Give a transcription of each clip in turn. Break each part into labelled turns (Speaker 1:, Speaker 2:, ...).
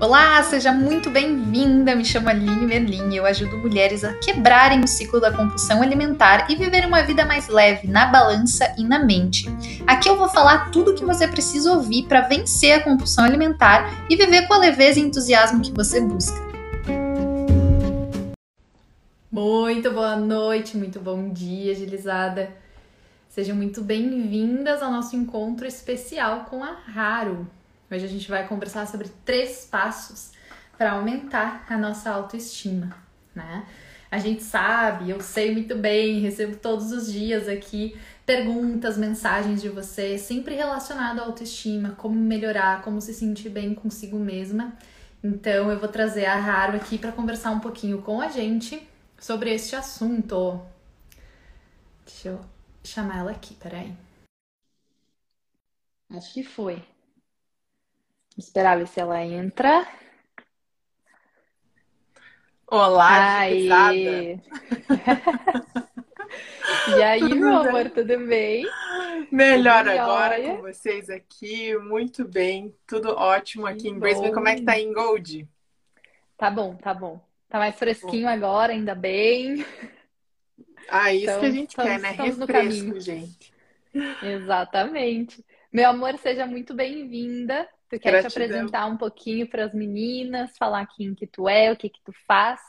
Speaker 1: Olá, seja muito bem-vinda. Me chamo Aline Merlin e eu ajudo mulheres a quebrarem o ciclo da compulsão alimentar e viver uma vida mais leve na balança e na mente. Aqui eu vou falar tudo o que você precisa ouvir para vencer a compulsão alimentar e viver com a leveza e entusiasmo que você busca. Muito boa noite, muito bom dia, agilizada. Sejam muito bem-vindas ao nosso encontro especial com a Raro. Hoje a gente vai conversar sobre três passos para aumentar a nossa autoestima, né? A gente sabe, eu sei muito bem, recebo todos os dias aqui perguntas, mensagens de você, sempre relacionado à autoestima, como melhorar, como se sentir bem consigo mesma. Então eu vou trazer a Raro aqui para conversar um pouquinho com a gente sobre este assunto. Deixa eu chamar ela aqui, peraí. Acho que foi. Esperar ver se ela entra.
Speaker 2: Olá, Aí.
Speaker 1: E aí, meu amor, tudo bem?
Speaker 2: Melhor tudo agora olha. com vocês aqui, muito bem, tudo ótimo aqui em Brisbane. Como é que tá em Gold?
Speaker 1: Tá bom, tá bom. Tá mais fresquinho bom. agora, ainda bem.
Speaker 2: Ah, isso então, que a gente estamos, quer, né? Refresco, gente.
Speaker 1: Exatamente. Meu amor, seja muito bem-vinda. Tu quer Gratidão. te apresentar um pouquinho para as meninas, falar quem que tu é, o que que tu faz?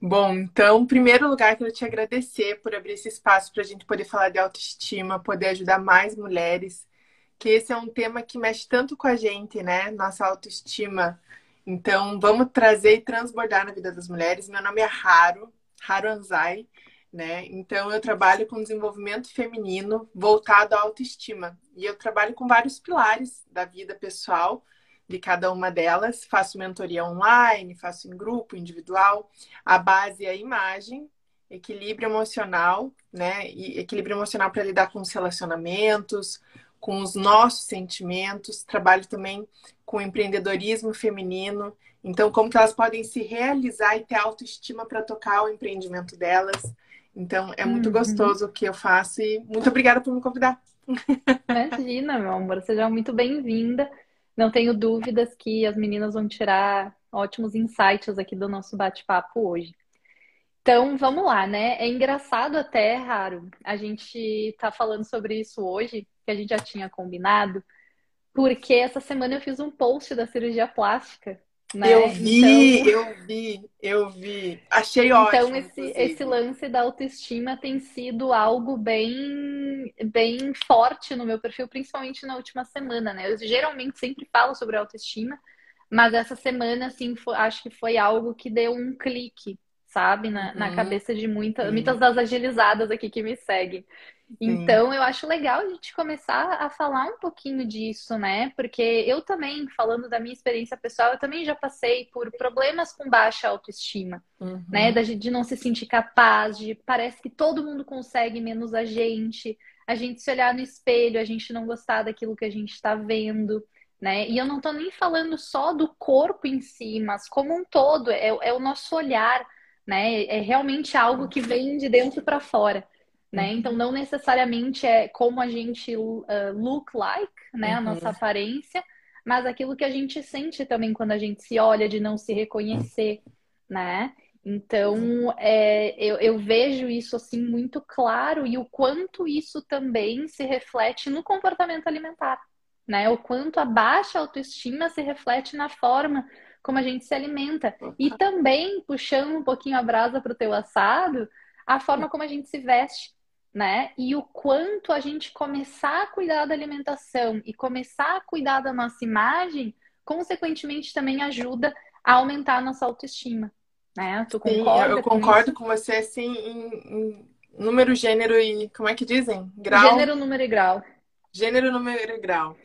Speaker 2: Bom, então, em primeiro lugar, quero te agradecer por abrir esse espaço para a gente poder falar de autoestima, poder ajudar mais mulheres, que esse é um tema que mexe tanto com a gente, né? Nossa autoestima. Então, vamos trazer e transbordar na vida das mulheres. Meu nome é Raro, Raro Anzai né? Então eu trabalho com desenvolvimento feminino voltado à autoestima e eu trabalho com vários pilares da vida pessoal de cada uma delas. Faço mentoria online, faço em grupo, individual. A base é a imagem, equilíbrio emocional, né? E equilíbrio emocional para lidar com os relacionamentos, com os nossos sentimentos. Trabalho também com empreendedorismo feminino. Então, como que elas podem se realizar e ter autoestima para tocar o empreendimento delas então, é muito uhum. gostoso o que eu faço e muito obrigada por me convidar.
Speaker 1: Imagina, meu amor, seja muito bem-vinda. Não tenho dúvidas que as meninas vão tirar ótimos insights aqui do nosso bate-papo hoje. Então, vamos lá, né? É engraçado até, Raro, a gente tá falando sobre isso hoje, que a gente já tinha combinado, porque essa semana eu fiz um post da cirurgia plástica né?
Speaker 2: Eu vi, então... eu vi, eu vi. Achei então, ótimo.
Speaker 1: Então, esse, esse lance da autoestima tem sido algo bem, bem forte no meu perfil, principalmente na última semana, né? Eu geralmente sempre falo sobre autoestima, mas essa semana, assim, foi, acho que foi algo que deu um clique, sabe? Na, uhum. na cabeça de muita, muitas das agilizadas aqui que me seguem. Então, eu acho legal a gente começar a falar um pouquinho disso, né? Porque eu também, falando da minha experiência pessoal, eu também já passei por problemas com baixa autoestima, uhum. né? De não se sentir capaz, de parece que todo mundo consegue menos a gente, a gente se olhar no espelho, a gente não gostar daquilo que a gente está vendo. Né? E eu não estou nem falando só do corpo em si, mas como um todo, é, é o nosso olhar, né? É realmente algo que vem de dentro para fora né? Uhum. Então não necessariamente é como a gente uh, look like, né, uhum. a nossa aparência, mas aquilo que a gente sente também quando a gente se olha de não se reconhecer, né? Então, é, eu, eu, vejo isso assim muito claro e o quanto isso também se reflete no comportamento alimentar, né? O quanto a baixa autoestima se reflete na forma como a gente se alimenta. E também, puxando um pouquinho a brasa para o teu assado, a forma como a gente se veste né? E o quanto a gente começar a cuidar da alimentação e começar a cuidar da nossa imagem, consequentemente também ajuda a aumentar a nossa autoestima, né?
Speaker 2: Tu concorda Sim, eu concordo com, com você assim em, em, número, gênero e como é que dizem?
Speaker 1: Grau. Gênero, número e grau.
Speaker 2: Gênero, número e grau.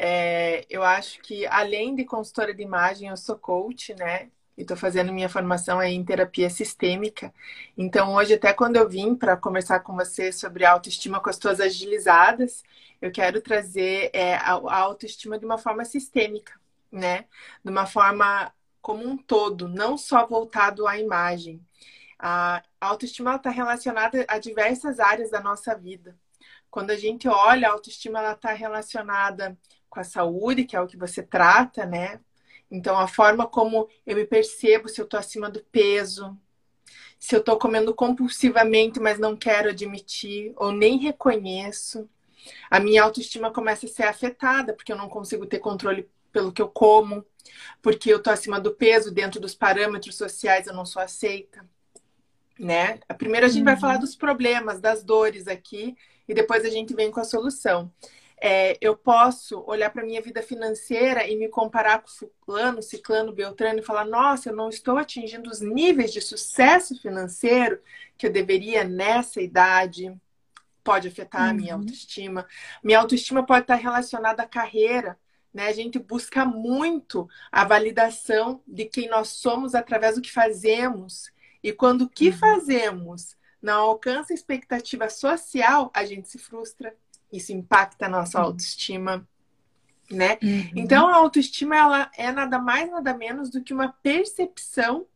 Speaker 2: É, eu acho que além de consultora de imagem, eu sou coach, né? e estou fazendo minha formação em terapia sistêmica. Então, hoje, até quando eu vim para conversar com você sobre autoestima com as tuas agilizadas, eu quero trazer é, a autoestima de uma forma sistêmica, né? De uma forma como um todo, não só voltado à imagem. A autoestima está relacionada a diversas áreas da nossa vida. Quando a gente olha, a autoestima está relacionada com a saúde, que é o que você trata, né? Então, a forma como eu me percebo, se eu tô acima do peso, se eu tô comendo compulsivamente, mas não quero admitir, ou nem reconheço, a minha autoestima começa a ser afetada, porque eu não consigo ter controle pelo que eu como, porque eu tô acima do peso, dentro dos parâmetros sociais eu não sou aceita, né? Primeiro a gente uhum. vai falar dos problemas, das dores aqui, e depois a gente vem com a solução. É, eu posso olhar para minha vida financeira e me comparar com fulano, ciclano, beltrano e falar: nossa, eu não estou atingindo os níveis de sucesso financeiro que eu deveria nessa idade. Pode afetar uhum. a minha uhum. autoestima. Minha autoestima pode estar relacionada à carreira. Né? A gente busca muito a validação de quem nós somos através do que fazemos. E quando o que uhum. fazemos não alcança a expectativa social, a gente se frustra isso impacta a nossa autoestima, né? Uhum. Então a autoestima ela é nada mais nada menos do que uma percepção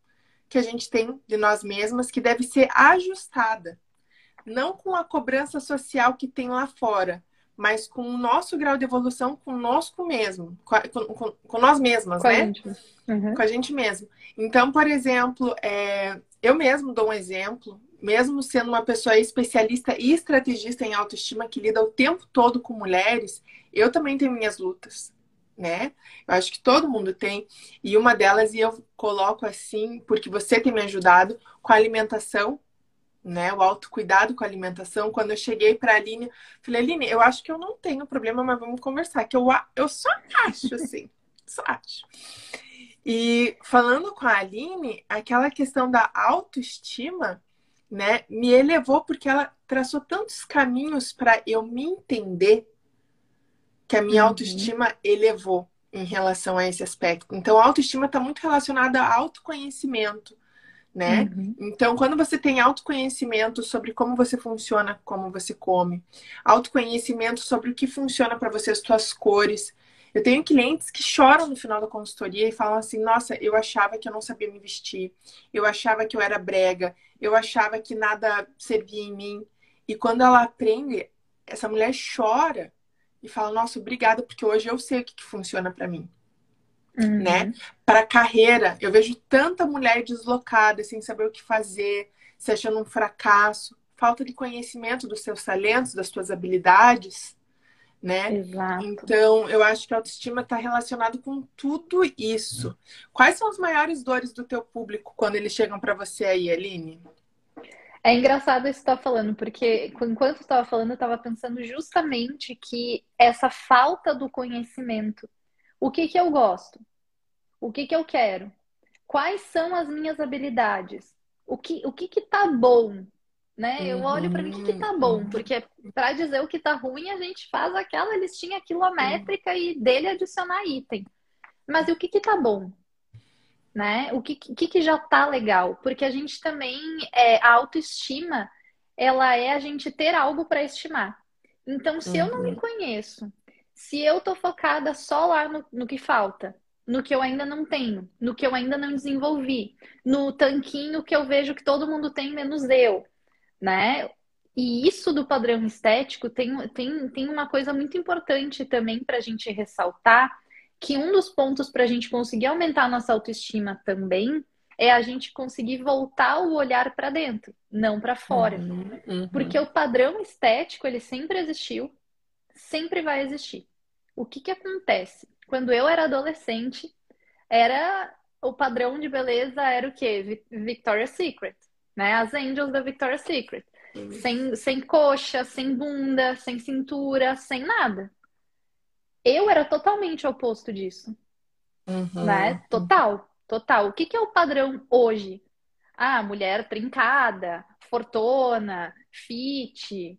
Speaker 2: que a gente tem de nós mesmas que deve ser ajustada, não com a cobrança social que tem lá fora, mas com o nosso grau de evolução conosco mesmo, com, com, com nós mesmas,
Speaker 1: com
Speaker 2: né?
Speaker 1: A gente. Uhum.
Speaker 2: Com a gente mesmo. Então, por exemplo, é, eu mesmo dou um exemplo mesmo sendo uma pessoa especialista e estrategista em autoestima que lida o tempo todo com mulheres, eu também tenho minhas lutas, né? Eu acho que todo mundo tem. E uma delas, e eu coloco assim, porque você tem me ajudado com a alimentação, né? O autocuidado com a alimentação. Quando eu cheguei para a Aline, falei, Aline, eu acho que eu não tenho problema, mas vamos conversar. Que eu, eu só acho, assim, só acho. E falando com a Aline, aquela questão da autoestima né, me elevou porque ela traçou tantos caminhos para eu me entender que a minha uhum. autoestima elevou em relação a esse aspecto. Então, a autoestima está muito relacionada a autoconhecimento, né? Uhum. Então, quando você tem autoconhecimento sobre como você funciona, como você come, autoconhecimento sobre o que funciona para você, as suas cores, eu tenho clientes que choram no final da consultoria e falam assim: Nossa, eu achava que eu não sabia me vestir, eu achava que eu era brega, eu achava que nada servia em mim. E quando ela aprende, essa mulher chora e fala: Nossa, obrigada, porque hoje eu sei o que, que funciona para mim. Uhum. Né? Para carreira, eu vejo tanta mulher deslocada, sem saber o que fazer, se achando um fracasso, falta de conhecimento dos seus talentos, das suas habilidades né?
Speaker 1: Exato.
Speaker 2: Então, eu acho que a autoestima está relacionado com tudo isso. Quais são as maiores dores do teu público quando eles chegam para você aí, Aline?
Speaker 1: É engraçado isso que você está falando, porque enquanto eu estava falando, eu estava pensando justamente que essa falta do conhecimento. O que que eu gosto? O que que eu quero? Quais são as minhas habilidades? O que o que que tá bom? Né? Uhum. Eu olho para mim o que, que tá bom, uhum. porque para dizer o que tá ruim, a gente faz aquela listinha quilométrica uhum. e dele adicionar item. Mas e o que que tá bom? Né? O que, que, que já tá legal? Porque a gente também, é, a autoestima, ela é a gente ter algo para estimar. Então, se uhum. eu não me uhum. conheço, se eu tô focada só lá no, no que falta, no que eu ainda não tenho, no que eu ainda não desenvolvi, no tanquinho que eu vejo que todo mundo tem menos eu, né? E isso do padrão estético tem, tem, tem uma coisa muito importante também para a gente ressaltar, que um dos pontos para a gente conseguir aumentar a nossa autoestima também é a gente conseguir voltar o olhar para dentro, não para fora. Uhum, uhum. Porque o padrão estético, ele sempre existiu, sempre vai existir. O que que acontece? Quando eu era adolescente, era o padrão de beleza era o quê? Victoria's Secret né? As Angels da Victoria's Secret. Uhum. Sem, sem coxa, sem bunda, sem cintura, sem nada. Eu era totalmente oposto disso. Uhum. Né? Total, total. O que, que é o padrão hoje? Ah, mulher trincada, fortona, fit.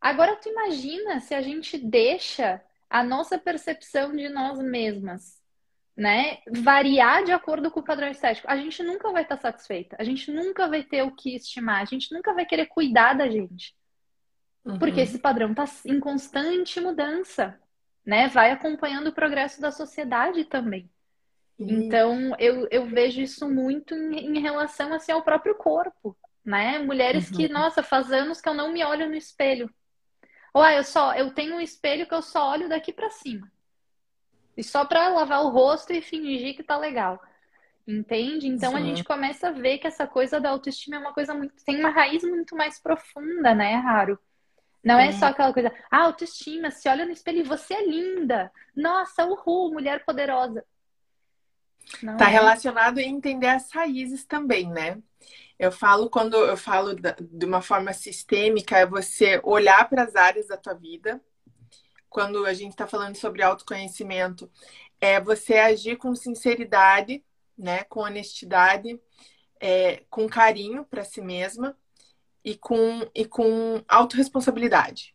Speaker 1: Agora tu imagina se a gente deixa a nossa percepção de nós mesmas né, variar de acordo com o padrão estético, a gente nunca vai estar satisfeita. A gente nunca vai ter o que estimar. A gente nunca vai querer cuidar da gente. Uhum. Porque esse padrão está em constante mudança, né? Vai acompanhando o progresso da sociedade também. Uhum. Então, eu, eu vejo isso muito em, em, relação assim, ao próprio corpo, né? Mulheres uhum. que, nossa, faz anos que eu não me olho no espelho. Ou ah, eu só eu tenho um espelho que eu só olho daqui para cima. E só para lavar o rosto e fingir que tá legal. Entende? Então Sim. a gente começa a ver que essa coisa da autoestima é uma coisa muito. tem uma raiz muito mais profunda, né, Raro? Não é. é só aquela coisa, ah, autoestima, se olha no espelho e você é linda. Nossa, uhul, mulher poderosa.
Speaker 2: Não tá é. relacionado a entender as raízes também, né? Eu falo quando eu falo de uma forma sistêmica, é você olhar para as áreas da tua vida. Quando a gente está falando sobre autoconhecimento, é você agir com sinceridade, né, com honestidade, é, com carinho para si mesma e com e com autorresponsabilidade.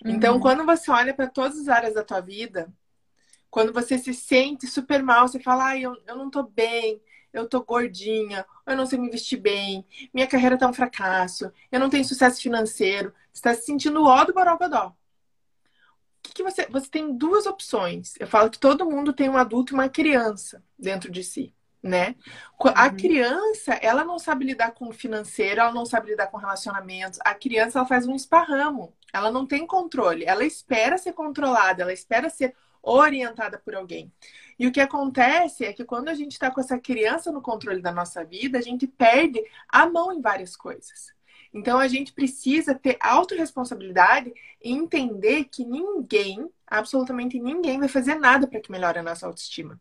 Speaker 2: Então, uhum. Então, quando você olha para todas as áreas da tua vida, quando você se sente super mal, você fala, ah, eu, eu não tô bem, eu tô gordinha, eu não sei me vestir bem, minha carreira tá um fracasso, eu não tenho sucesso financeiro, você está se sentindo ó do borogodó. Que, que você. Você tem duas opções. Eu falo que todo mundo tem um adulto e uma criança dentro de si né? A uhum. criança, ela não sabe lidar com o financeiro, ela não sabe lidar com relacionamentos. A criança, ela faz um esparramo. Ela não tem controle. Ela espera ser controlada, ela espera ser orientada por alguém. E o que acontece é que quando a gente está com essa criança no controle da nossa vida, a gente perde a mão em várias coisas. Então a gente precisa ter autorresponsabilidade e entender que ninguém, absolutamente ninguém, vai fazer nada para que melhore a nossa autoestima.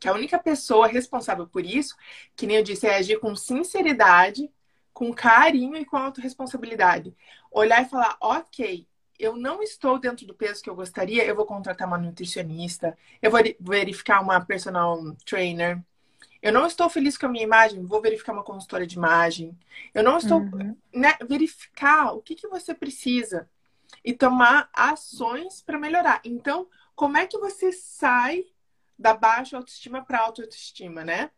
Speaker 2: Que a única pessoa responsável por isso, que nem eu disse, é agir com sinceridade, com carinho e com autorresponsabilidade. Olhar e falar, ok, eu não estou dentro do peso que eu gostaria, eu vou contratar uma nutricionista, eu vou verificar uma personal trainer. Eu não estou feliz com a minha imagem, vou verificar uma consultora de imagem. Eu não estou. Uhum. Né, verificar o que, que você precisa e tomar ações para melhorar. Então, como é que você sai da baixa autoestima para alta autoestima, né?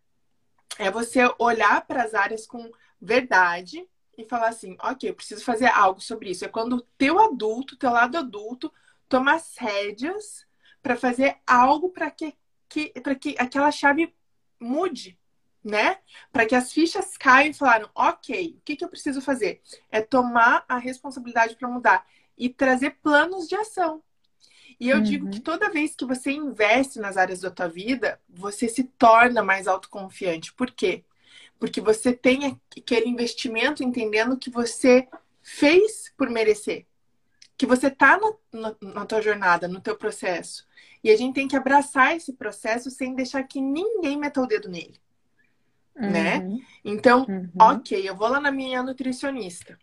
Speaker 2: É você olhar para as áreas com verdade e falar assim, ok, eu preciso fazer algo sobre isso. É quando o teu adulto, teu lado adulto, toma as rédeas para fazer algo para que, que, que aquela chave mude, né? Para que as fichas caiam e falaram, ok, o que, que eu preciso fazer? É tomar a responsabilidade para mudar e trazer planos de ação. E eu uhum. digo que toda vez que você investe nas áreas da tua vida, você se torna mais autoconfiante. Por quê? Porque você tem aquele investimento entendendo que você fez por merecer. Que você tá na, na, na tua jornada, no teu processo. E a gente tem que abraçar esse processo sem deixar que ninguém meta o dedo nele. Né? Uhum. Né? Então, uhum. ok, eu vou lá na minha nutricionista.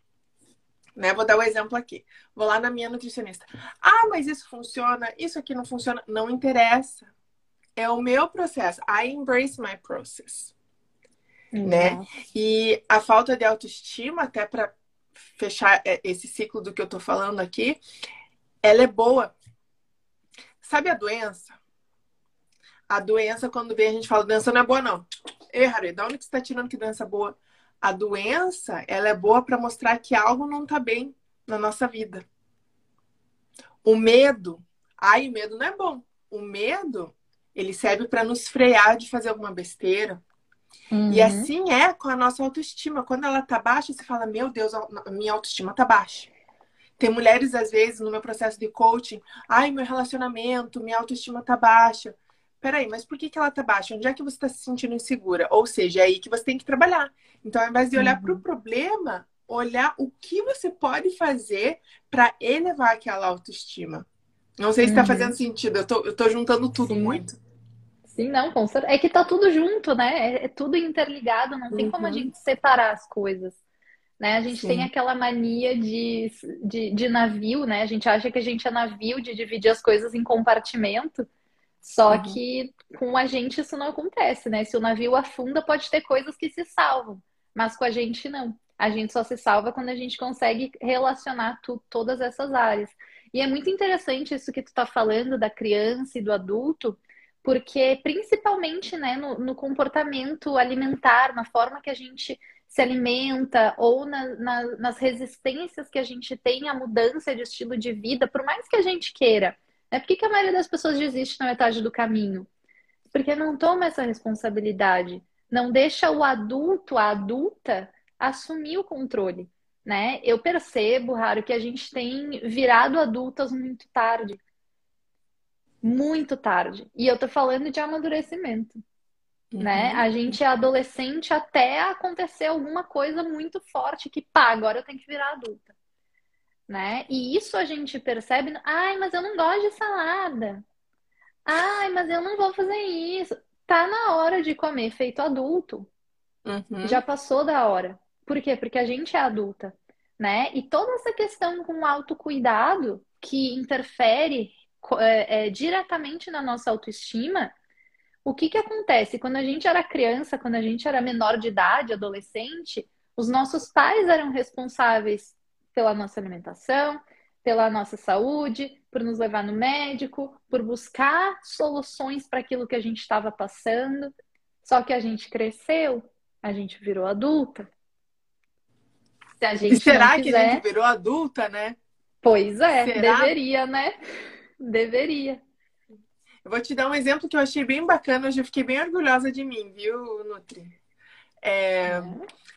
Speaker 2: Né? Vou dar o um exemplo aqui. Vou lá na minha nutricionista. Ah, mas isso funciona, isso aqui não funciona. Não interessa. É o meu processo. I embrace my process. Uhum. Né? E a falta de autoestima, até para fechar é, esse ciclo do que eu tô falando aqui, ela é boa. Sabe a doença? A doença, quando vem, a gente fala, doença não é boa, não. Ei, Harry, da onde que você tá tirando que doença é boa? a doença, ela é boa para mostrar que algo não está bem na nossa vida. O medo, ai, o medo não é bom. O medo, ele serve para nos frear de fazer alguma besteira. Uhum. E assim é com a nossa autoestima. Quando ela tá baixa, você fala: Meu Deus, a minha autoestima tá baixa. Tem mulheres, às vezes, no meu processo de coaching: Ai, meu relacionamento, minha autoestima tá baixa peraí, mas por que, que ela tá baixa? Onde é que você está se sentindo insegura? Ou seja, é aí que você tem que trabalhar. Então, ao invés de olhar uhum. para o problema, olhar o que você pode fazer para elevar aquela autoestima. Não sei se está uhum. fazendo sentido, eu tô, eu tô juntando tudo Sim. muito.
Speaker 1: Sim, não, com certeza. É que tá tudo junto, né? É, é tudo interligado, não tem como a uhum. gente separar as coisas. Né? A gente Sim. tem aquela mania de, de, de navio, né? A gente acha que a gente é navio de dividir as coisas em compartimento. Só uhum. que com a gente isso não acontece, né? Se o navio afunda, pode ter coisas que se salvam, mas com a gente não. A gente só se salva quando a gente consegue relacionar tu, todas essas áreas. E é muito interessante isso que tu está falando da criança e do adulto, porque principalmente né, no, no, comportamento alimentar, na forma que a gente se alimenta ou na, na, nas resistências que a gente tem à mudança de estilo de vida, por mais que a gente queira é Por que, que a maioria das pessoas desiste na metade do caminho? Porque não toma essa responsabilidade. Não deixa o adulto, a adulta, assumir o controle. Né? Eu percebo, Raro, que a gente tem virado adultas muito tarde. Muito tarde. E eu tô falando de amadurecimento. Uhum. Né? A gente é adolescente até acontecer alguma coisa muito forte que, pá, agora eu tenho que virar adulta. Né? E isso a gente percebe, ai, mas eu não gosto de salada. Ai, mas eu não vou fazer isso. Tá na hora de comer feito adulto. Uhum. Já passou da hora. Por quê? Porque a gente é adulta, né? E toda essa questão com autocuidado que interfere é, é, diretamente na nossa autoestima, o que que acontece? Quando a gente era criança, quando a gente era menor de idade, adolescente, os nossos pais eram responsáveis pela nossa alimentação, pela nossa saúde, por nos levar no médico, por buscar soluções para aquilo que a gente estava passando. Só que a gente cresceu, a gente virou adulta.
Speaker 2: Se a gente e será quiser... que a gente virou adulta, né?
Speaker 1: Pois é, será? deveria, né? Deveria.
Speaker 2: Eu vou te dar um exemplo que eu achei bem bacana, hoje eu fiquei bem orgulhosa de mim, viu, Nutri? É, é.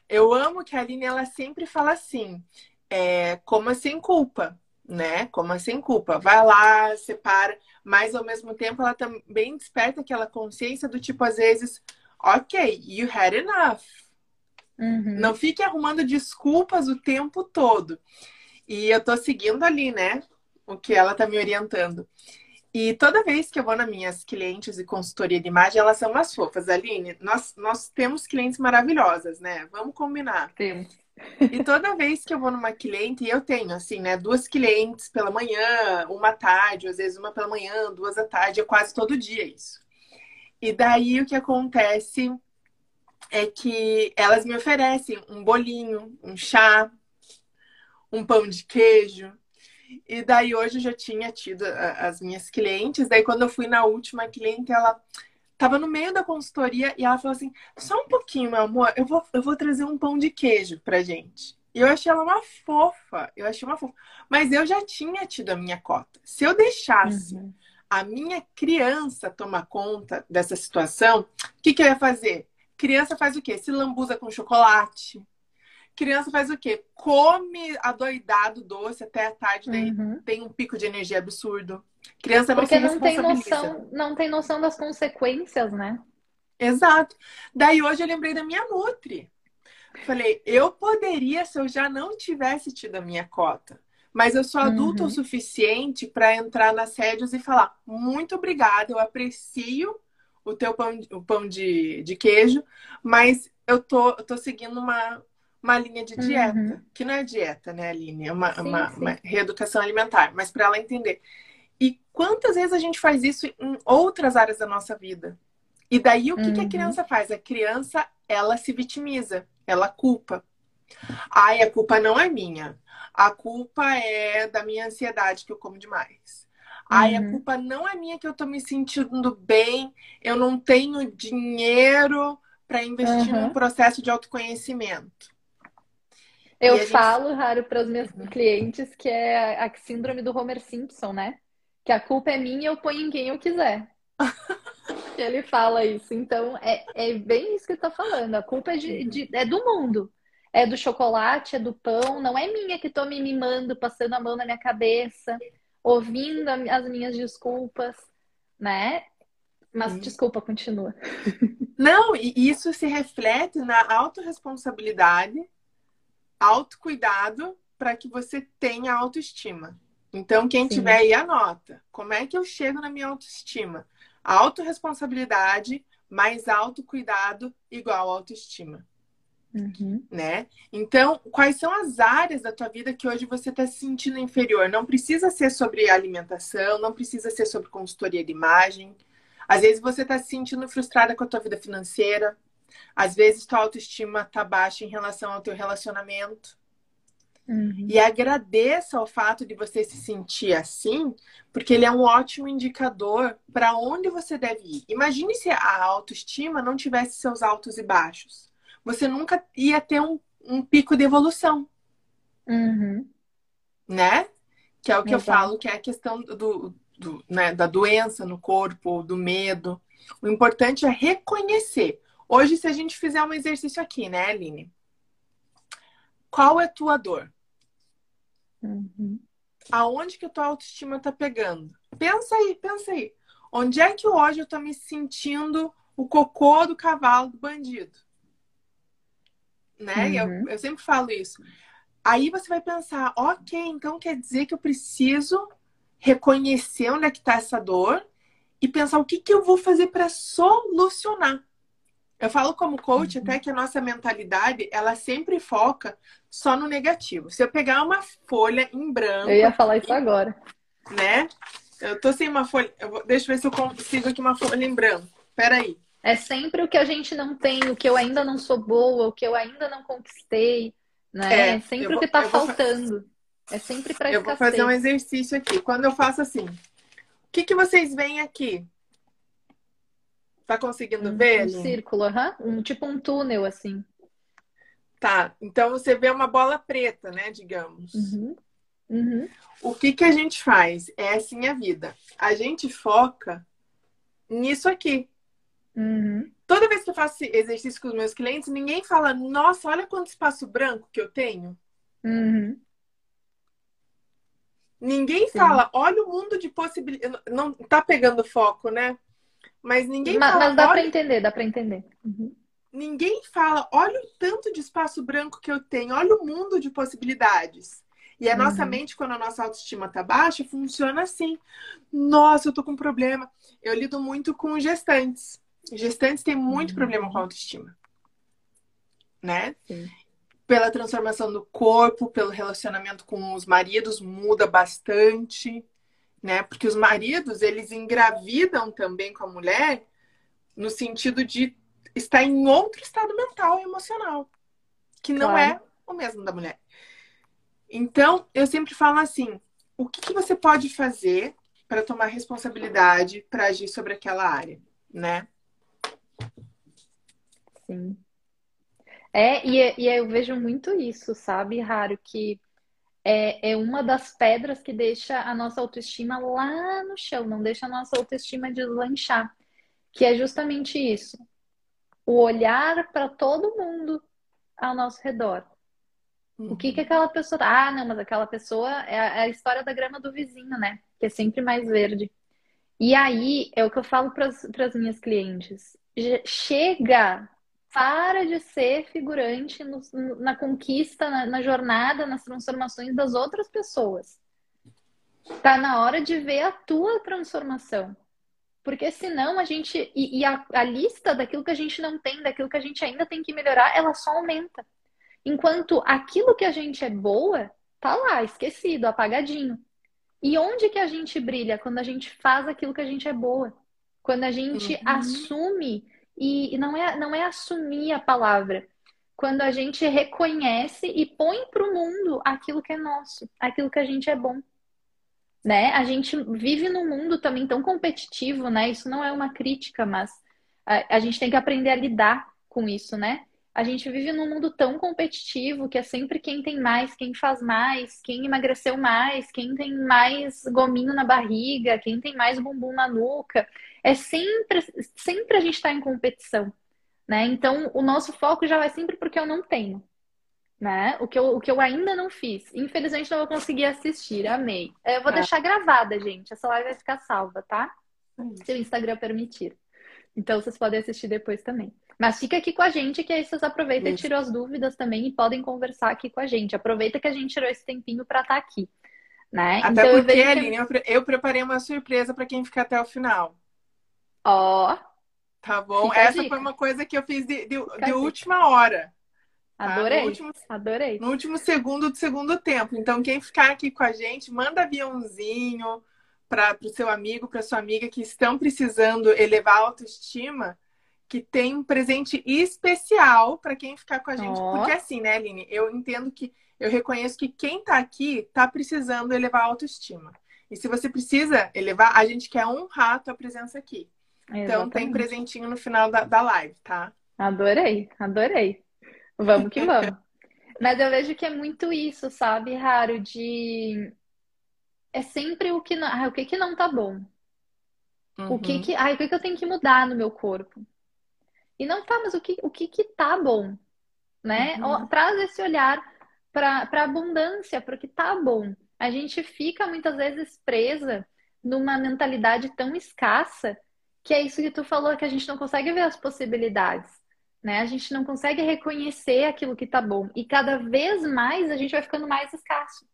Speaker 2: Eu amo que a Aline ela sempre fala assim: é, coma sem culpa, né? Coma sem culpa. Vai lá, separa, mas ao mesmo tempo ela também desperta aquela consciência do tipo, às vezes, ok, you had enough. Uhum. Não fique arrumando desculpas o tempo todo. E eu tô seguindo ali, né? O que ela tá me orientando. E toda vez que eu vou nas minhas clientes e consultoria de imagem, elas são umas fofas. Aline, nós, nós temos clientes maravilhosas, né? Vamos combinar.
Speaker 1: Temos.
Speaker 2: E toda vez que eu vou numa cliente, e eu tenho, assim, né, duas clientes pela manhã, uma tarde, às vezes uma pela manhã, duas à tarde, é quase todo dia isso. E daí o que acontece é que elas me oferecem um bolinho, um chá, um pão de queijo. E daí hoje eu já tinha tido as minhas clientes, daí quando eu fui na última cliente, ela tava no meio da consultoria e ela falou assim: só um pouquinho, meu amor, eu vou, eu vou trazer um pão de queijo pra gente. E eu achei ela uma fofa, eu achei uma fofa. Mas eu já tinha tido a minha cota. Se eu deixasse uhum. a minha criança tomar conta dessa situação, o que, que eu ia fazer? Criança faz o quê? Se lambuza com chocolate. Criança faz o quê? Come adoidado doce até a tarde, daí uhum. tem um pico de energia absurdo. Criança não
Speaker 1: Porque não tem noção, não tem noção das consequências, né?
Speaker 2: Exato. Daí hoje eu lembrei da minha Nutri. Falei, eu poderia se eu já não tivesse tido a minha cota. Mas eu sou adulta uhum. o suficiente para entrar nas sédios e falar: muito obrigada, eu aprecio o teu pão, o pão de, de queijo, mas eu tô, eu tô seguindo uma, uma linha de dieta, uhum. que não é dieta, né, Aline? É uma, sim, uma, sim. uma reeducação alimentar, mas para ela entender. E quantas vezes a gente faz isso em outras áreas da nossa vida? E daí o que, uhum. que a uhum. criança faz? A criança, ela se vitimiza, ela culpa. Ai, a culpa não é minha. A culpa é da minha ansiedade que eu como demais. Ai, uhum. a culpa não é minha que eu tô me sentindo bem, eu não tenho dinheiro para investir uhum. num processo de autoconhecimento.
Speaker 1: Eu falo, gente... Raro, para os meus clientes que é a síndrome do Homer Simpson, né? que a culpa é minha, eu ponho em quem eu quiser. ele fala isso. Então, é, é bem isso que ele tá falando. A culpa é, de, de, é do mundo. É do chocolate, é do pão. Não é minha que tô me mimando, passando a mão na minha cabeça, ouvindo as minhas desculpas, né? Mas Sim. desculpa, continua.
Speaker 2: Não, e isso se reflete na autorresponsabilidade, autocuidado para que você tenha autoestima. Então, quem Sim. tiver aí, anota. Como é que eu chego na minha autoestima? Autoresponsabilidade mais autocuidado igual autoestima. Uhum. Né? Então, quais são as áreas da tua vida que hoje você está se sentindo inferior? Não precisa ser sobre alimentação, não precisa ser sobre consultoria de imagem. Às vezes você está se sentindo frustrada com a tua vida financeira. Às vezes tua autoestima está baixa em relação ao teu relacionamento. Uhum. E agradeça o fato de você se sentir assim, porque ele é um ótimo indicador para onde você deve ir. Imagine se a autoestima não tivesse seus altos e baixos. Você nunca ia ter um, um pico de evolução.
Speaker 1: Uhum.
Speaker 2: Né? Que é o que Exato. eu falo, que é a questão do, do, né, da doença no corpo, do medo. O importante é reconhecer. Hoje, se a gente fizer um exercício aqui, né, Aline? Qual é a tua dor?
Speaker 1: Uhum.
Speaker 2: aonde que a tua autoestima tá pegando. Pensa aí, pensa aí. Onde é que hoje eu tô me sentindo o cocô do cavalo do bandido? Né? Uhum. Eu, eu sempre falo isso. Aí você vai pensar, ok, então quer dizer que eu preciso reconhecer onde é que está essa dor e pensar o que, que eu vou fazer para solucionar. Eu falo como coach até que a nossa mentalidade, ela sempre foca só no negativo. Se eu pegar uma folha em branco...
Speaker 1: Eu ia falar isso agora.
Speaker 2: Né? Eu tô sem uma folha... Vou... Deixa eu ver se eu consigo aqui uma folha em branco. Peraí.
Speaker 1: É sempre o que a gente não tem, o que eu ainda não sou boa, o que eu ainda não conquistei, né? É, sempre vou, o que tá faltando. Vou... É sempre para
Speaker 2: Eu vou fazer um exercício aqui. Quando eu faço assim, o que, que vocês veem aqui? Tá conseguindo
Speaker 1: um,
Speaker 2: ver?
Speaker 1: Um círculo, uhum. um, tipo um túnel, assim.
Speaker 2: Tá, então você vê uma bola preta, né, digamos.
Speaker 1: Uhum. Uhum.
Speaker 2: O que, que a gente faz? É assim a vida. A gente foca nisso aqui.
Speaker 1: Uhum.
Speaker 2: Toda vez que eu faço exercício com os meus clientes, ninguém fala, nossa, olha quanto espaço branco que eu tenho.
Speaker 1: Uhum.
Speaker 2: Ninguém Sim. fala, olha o mundo de possibilidades. Não tá pegando foco, né? Mas ninguém
Speaker 1: mas,
Speaker 2: fala.
Speaker 1: Mas dá olha... para entender, dá para entender. Uhum.
Speaker 2: Ninguém fala, olha o tanto de espaço branco que eu tenho, olha o mundo de possibilidades. E a uhum. nossa mente, quando a nossa autoestima tá baixa, funciona assim. Nossa, eu tô com um problema. Eu lido muito com gestantes. Gestantes têm muito uhum. problema com a autoestima. Né?
Speaker 1: Sim.
Speaker 2: Pela transformação do corpo, pelo relacionamento com os maridos, muda bastante né? Porque os maridos, eles engravidam também com a mulher no sentido de estar em outro estado mental e emocional, que não claro. é o mesmo da mulher. Então, eu sempre falo assim: o que, que você pode fazer para tomar responsabilidade para agir sobre aquela área, né?
Speaker 1: Sim. É, e, e eu vejo muito isso, sabe, Raro, que é, é uma das pedras que deixa a nossa autoestima lá no chão, não deixa a nossa autoestima deslanchar. Que é justamente isso. O olhar para todo mundo ao nosso redor. Uhum. O que que aquela pessoa. Tá? Ah, não, mas aquela pessoa é a, é a história da grama do vizinho, né? Que é sempre mais verde. E aí é o que eu falo para as minhas clientes. Chega para de ser figurante no, na conquista, na, na, jornada, nas transformações das outras pessoas. Tá na hora de ver a tua transformação. Porque senão a gente. E, e a, a, lista daquilo que a gente não tem, daquilo que a gente ainda tem que melhorar, ela só aumenta. Enquanto aquilo que a gente é boa, tá lá, esquecido, apagadinho. E onde que a gente brilha? Quando a gente faz aquilo que a gente é boa. Quando a gente uhum. assume e, não, é, não é assumir a palavra. Quando a gente reconhece e põe para o mundo aquilo que é nosso, aquilo que a gente é bom. Né? A gente vive num mundo também tão competitivo, né? Isso não é uma crítica, mas a, a gente tem que aprender a lidar com isso, né? A gente vive num mundo tão competitivo que é sempre quem tem mais, quem faz mais, quem emagreceu mais, quem tem mais gominho na barriga, quem tem mais bumbum na nuca. É sempre, sempre a gente está em competição, né? Então, o nosso foco já vai sempre porque eu não tenho, né? O que eu, o que eu ainda não fiz. Infelizmente, não vou conseguir assistir. Amei. Eu vou é. deixar gravada, gente. Essa live vai ficar salva, tá? Se o Instagram permitir. Então, vocês podem assistir depois também. Mas fica aqui com a gente, que aí vocês aproveitam Isso. e tiram as dúvidas também e podem conversar aqui com a gente. Aproveita que a gente tirou esse tempinho para estar tá aqui. Né?
Speaker 2: Até então, porque, eu Aline, que... eu preparei uma surpresa para quem ficar até o final.
Speaker 1: Ó.
Speaker 2: Tá bom? Essa foi uma coisa que eu fiz de, de, de última hora.
Speaker 1: Tá? Adorei. No último, Adorei.
Speaker 2: No último segundo do segundo tempo. Então, quem ficar aqui com a gente, manda aviãozinho para o seu amigo, para sua amiga que estão precisando elevar a autoestima que tem um presente especial para quem ficar com a gente. Oh. Porque assim, né, Aline? Eu entendo que eu reconheço que quem está aqui está precisando elevar a autoestima. E se você precisa elevar, a gente quer honrar a tua presença aqui. Exatamente. Então tem presentinho no final da, da live, tá?
Speaker 1: Adorei, adorei. Vamos que vamos. Mas eu vejo que é muito isso, sabe, Raro, de é sempre o que não, ah, o que que não tá bom. Uhum. O que uhum. que, ah, o que que eu tenho que mudar no meu corpo? E não tá, mas o que, o que, que tá bom? Né? Uhum. Traz esse olhar para a abundância, para o que tá bom. A gente fica muitas vezes presa numa mentalidade tão escassa que é isso que tu falou, que a gente não consegue ver as possibilidades, né? A gente não consegue reconhecer aquilo que tá bom. E cada vez mais a gente vai ficando mais escasso.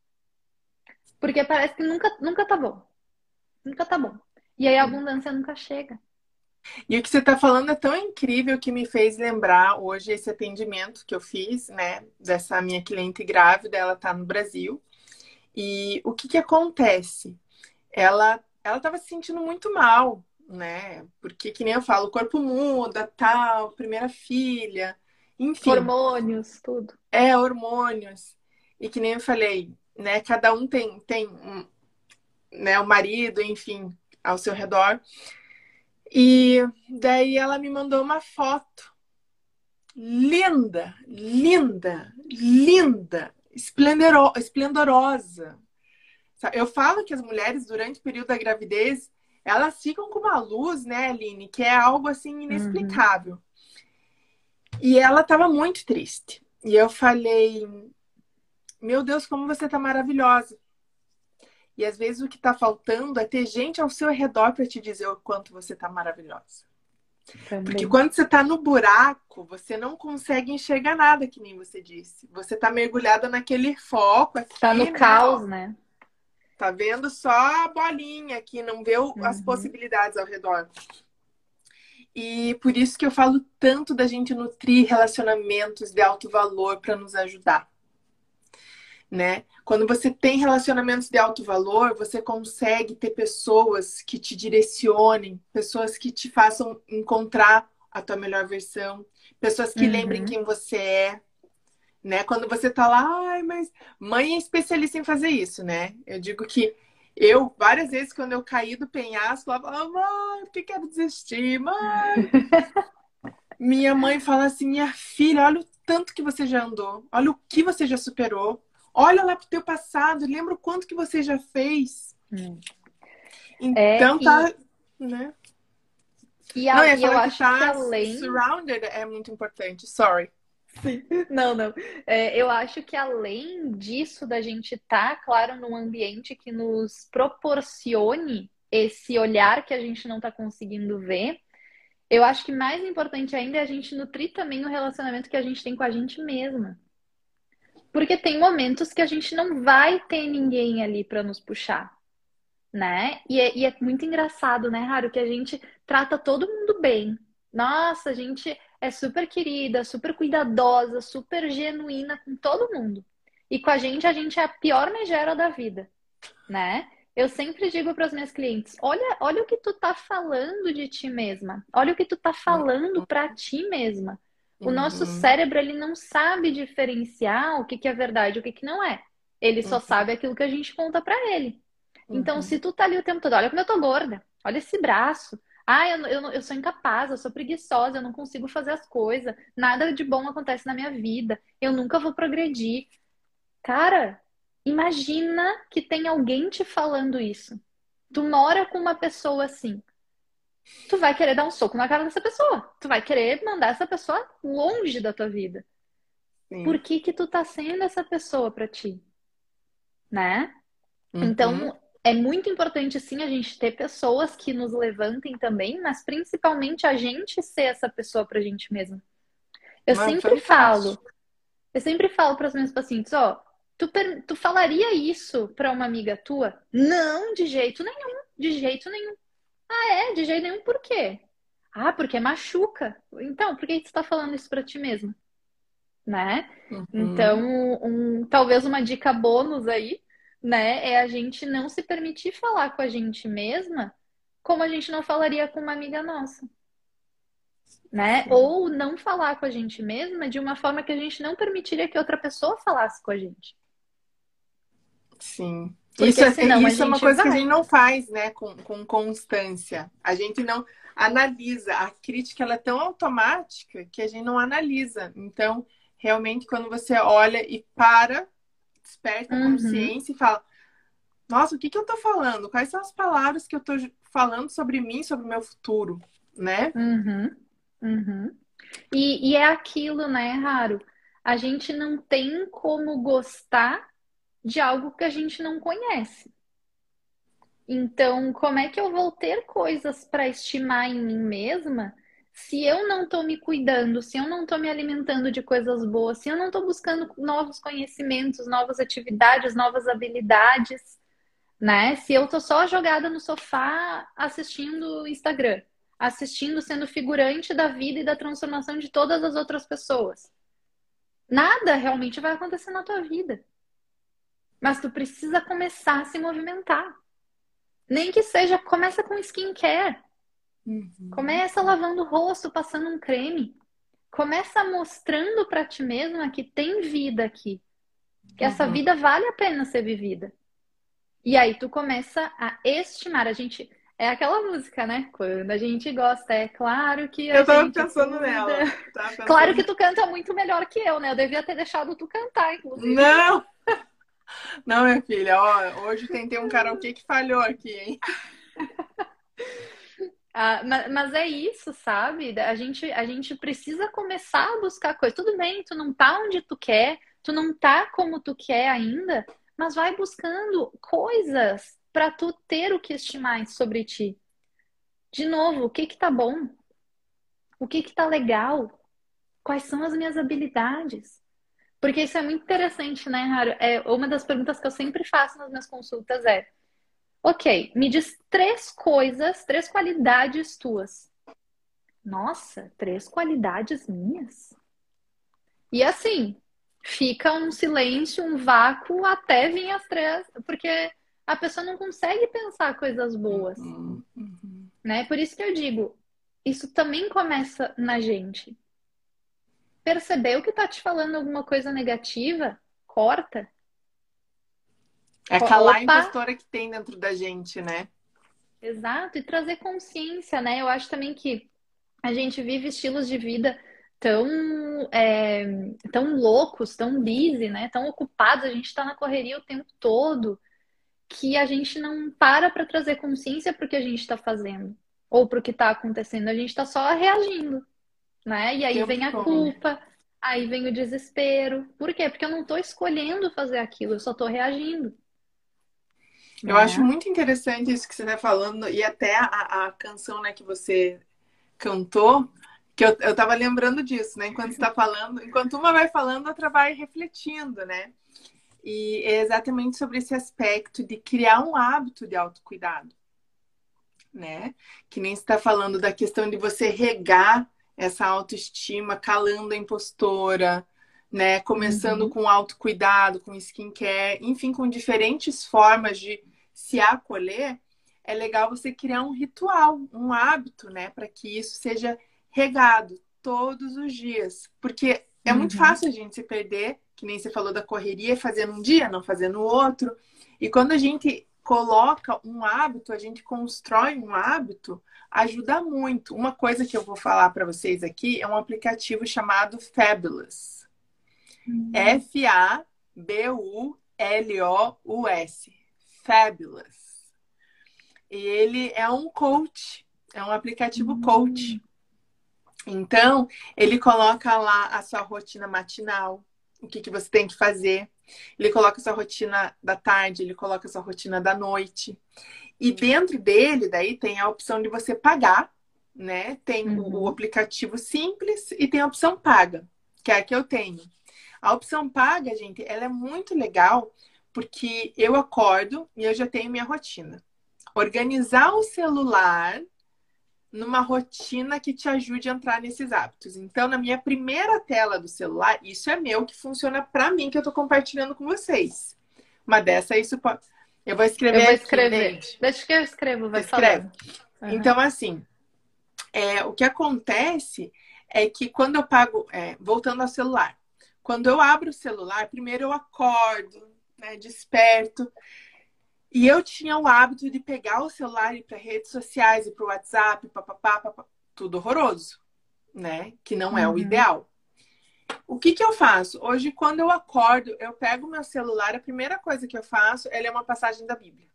Speaker 1: Porque parece que nunca, nunca tá bom. Nunca tá bom. E aí a abundância nunca chega.
Speaker 2: E o que você está falando é tão incrível que me fez lembrar hoje esse atendimento que eu fiz, né? Dessa minha cliente grávida, ela está no Brasil. E o que que acontece? Ela ela estava se sentindo muito mal, né? Porque que nem eu falo, o corpo muda, tal, primeira filha, enfim.
Speaker 1: Hormônios, tudo.
Speaker 2: É, hormônios. E que nem eu falei, né? Cada um tem tem um, né, o marido, enfim, ao seu redor. E daí ela me mandou uma foto linda, linda, linda, esplendorosa. Eu falo que as mulheres, durante o período da gravidez, elas ficam com uma luz, né, Aline, que é algo assim inexplicável. Uhum. E ela estava muito triste. E eu falei: Meu Deus, como você está maravilhosa. E às vezes o que está faltando é ter gente ao seu redor para te dizer o quanto você está maravilhosa. Também. Porque quando você está no buraco, você não consegue enxergar nada, que nem você disse. Você está mergulhada naquele foco.
Speaker 1: Está no né? caos, né?
Speaker 2: Tá vendo só a bolinha aqui, não vê uhum. as possibilidades ao redor. E por isso que eu falo tanto da gente nutrir relacionamentos de alto valor para nos ajudar né? Quando você tem relacionamentos de alto valor, você consegue ter pessoas que te direcionem, pessoas que te façam encontrar a tua melhor versão, pessoas que uhum. lembrem quem você é, né? Quando você tá lá, ai, mas mãe é especialista em fazer isso, né? Eu digo que eu, várias vezes, quando eu caí do penhasco, falava, ah, mãe, porque quero desistir, mãe. Minha mãe fala assim, minha filha, olha o tanto que você já andou, olha o que você já superou. Olha lá pro teu passado, lembra o quanto que você já fez. Hum. Então é, tá, e... né?
Speaker 1: E, a, não, eu, eu acho tá que além
Speaker 2: surrounded é muito importante. Sorry.
Speaker 1: Sim. Não, não. É, eu acho que além disso, da gente estar, tá, claro, num ambiente que nos proporcione esse olhar que a gente não está conseguindo ver, eu acho que mais importante ainda é a gente nutrir também o relacionamento que a gente tem com a gente mesma. Porque tem momentos que a gente não vai ter ninguém ali para nos puxar, né? E é, e é, muito engraçado, né, Raro, que a gente trata todo mundo bem. Nossa, a gente é super querida, super cuidadosa, super genuína com todo mundo. E com a gente, a gente é a pior megera da vida, né? Eu sempre digo para os meus clientes: olha, olha o que tu tá falando de ti mesma. Olha o que tu tá falando para ti mesma. O uhum. nosso cérebro, ele não sabe diferenciar o que, que é verdade e o que, que não é. Ele só uhum. sabe aquilo que a gente conta para ele. Então, uhum. se tu tá ali o tempo todo, olha como eu tô gorda, olha esse braço. Ah, eu, eu, eu sou incapaz, eu sou preguiçosa, eu não consigo fazer as coisas, nada de bom acontece na minha vida, eu nunca vou progredir. Cara, imagina que tem alguém te falando isso. Tu mora com uma pessoa assim tu vai querer dar um soco na cara dessa pessoa. Tu vai querer mandar essa pessoa longe da tua vida. Sim. Por que que tu tá sendo essa pessoa para ti? Né? Uhum. Então, é muito importante sim a gente ter pessoas que nos levantem também, mas principalmente a gente ser essa pessoa pra gente mesmo. Eu Não, sempre falo, eu sempre falo para os meus pacientes, ó, tu, tu falaria isso para uma amiga tua? Não, de jeito nenhum, de jeito nenhum. Ah, é? De jeito nenhum, por quê? Ah, porque machuca. Então, por que você está falando isso para ti mesmo? Né? Uhum. Então, um, talvez uma dica bônus aí, né, é a gente não se permitir falar com a gente mesma como a gente não falaria com uma amiga nossa. Né? Sim. Ou não falar com a gente mesma de uma forma que a gente não permitiria que outra pessoa falasse com a gente.
Speaker 2: Sim. Porque isso, é, senão, isso é uma coisa vai. que a gente não faz, né, com, com constância. A gente não analisa. A crítica ela é tão automática que a gente não analisa. Então, realmente, quando você olha e para, desperta a uhum. consciência e fala: Nossa, o que, que eu tô falando? Quais são as palavras que eu tô falando sobre mim, sobre o meu futuro, né?
Speaker 1: Uhum. Uhum. E, e é aquilo, né, Raro? A gente não tem como gostar de algo que a gente não conhece. Então, como é que eu vou ter coisas para estimar em mim mesma se eu não estou me cuidando, se eu não estou me alimentando de coisas boas, se eu não estou buscando novos conhecimentos, novas atividades, novas habilidades, né? Se eu estou só jogada no sofá assistindo Instagram, assistindo, sendo figurante da vida e da transformação de todas as outras pessoas. Nada realmente vai acontecer na tua vida. Mas tu precisa começar a se movimentar. Nem que seja, começa com skincare. Uhum. Começa lavando o rosto, passando um creme. Começa mostrando para ti mesma que tem vida aqui. Que uhum. essa vida vale a pena ser vivida. E aí tu começa a estimar. A gente. É aquela música, né? Quando a gente gosta, é claro que.
Speaker 2: eu tava pensando cuida. nela.
Speaker 1: Pensando... Claro que tu canta muito melhor que eu, né? Eu devia ter deixado tu cantar, inclusive.
Speaker 2: Não! Não, minha filha, ó, hoje tentei um karaokê que falhou aqui, hein?
Speaker 1: Ah, mas, mas, é isso, sabe? A gente, a gente precisa começar a buscar coisas. Tudo bem, tu não tá onde tu quer, tu não tá como tu quer ainda, mas vai buscando coisas para tu ter o que estimar sobre ti. De novo, o que que tá bom? O que que tá legal? Quais são as minhas habilidades? Porque isso é muito interessante, né, Raro? É, uma das perguntas que eu sempre faço nas minhas consultas é: ok, me diz três coisas, três qualidades tuas. Nossa, três qualidades minhas? E assim, fica um silêncio, um vácuo até vir as três, porque a pessoa não consegue pensar coisas boas. Uhum. Né? Por isso que eu digo, isso também começa na gente percebeu que tá te falando alguma coisa negativa, corta.
Speaker 2: É calar a impostora que tem dentro da gente, né?
Speaker 1: Exato, e trazer consciência, né? Eu acho também que a gente vive estilos de vida tão, é, tão loucos, tão busy, né? Tão ocupados, a gente está na correria o tempo todo, que a gente não para para trazer consciência para o que a gente está fazendo ou para o que está acontecendo. A gente está só reagindo né? E aí vem a culpa, aí vem o desespero. Por quê? Porque eu não estou escolhendo fazer aquilo, eu só estou reagindo.
Speaker 2: Eu é. acho muito interessante isso que você está falando, e até a, a, canção né, que você cantou, que eu, eu tava lembrando disso, né? Enquanto está falando, enquanto uma vai falando, a outra vai refletindo, né? E é exatamente sobre esse aspecto de criar um hábito de autocuidado, né? Que nem está falando da questão de você regar essa autoestima, calando a impostora, né? Começando uhum. com autocuidado, com skincare, enfim, com diferentes formas de se acolher, é legal você criar um ritual, um hábito, né? Para que isso seja regado todos os dias. Porque é uhum. muito fácil a gente se perder, que nem você falou da correria, fazendo um dia, não fazendo outro. E quando a gente coloca um hábito, a gente constrói um hábito, ajuda muito. Uma coisa que eu vou falar para vocês aqui é um aplicativo chamado Fabulous. Uhum. F-A-B-U-L-O-U-S. Fabulous. E ele é um coach, é um aplicativo coach. Então, ele coloca lá a sua rotina matinal, o que, que você tem que fazer. Ele coloca a sua rotina da tarde, ele coloca a sua rotina da noite. E dentro dele, daí, tem a opção de você pagar, né? Tem uhum. o, o aplicativo simples e tem a opção paga, que é a que eu tenho. A opção paga, gente, ela é muito legal porque eu acordo e eu já tenho minha rotina. Organizar o celular numa rotina que te ajude a entrar nesses hábitos. Então, na minha primeira tela do celular, isso é meu que funciona para mim que eu tô compartilhando com vocês. Uma dessa isso pode eu vou escrever. Eu
Speaker 1: vou escrever. Aqui, Deixa que eu escrevo, vai Escreve.
Speaker 2: Uhum. Então, assim, é, o que acontece é que quando eu pago, é, voltando ao celular, quando eu abro o celular, primeiro eu acordo, né, desperto. E eu tinha o hábito de pegar o celular e ir para redes sociais e para o WhatsApp, papapá, papá, tudo horroroso, né? Que não é uhum. o ideal. O que, que eu faço? Hoje, quando eu acordo, eu pego meu celular, a primeira coisa que eu faço é uma passagem da Bíblia.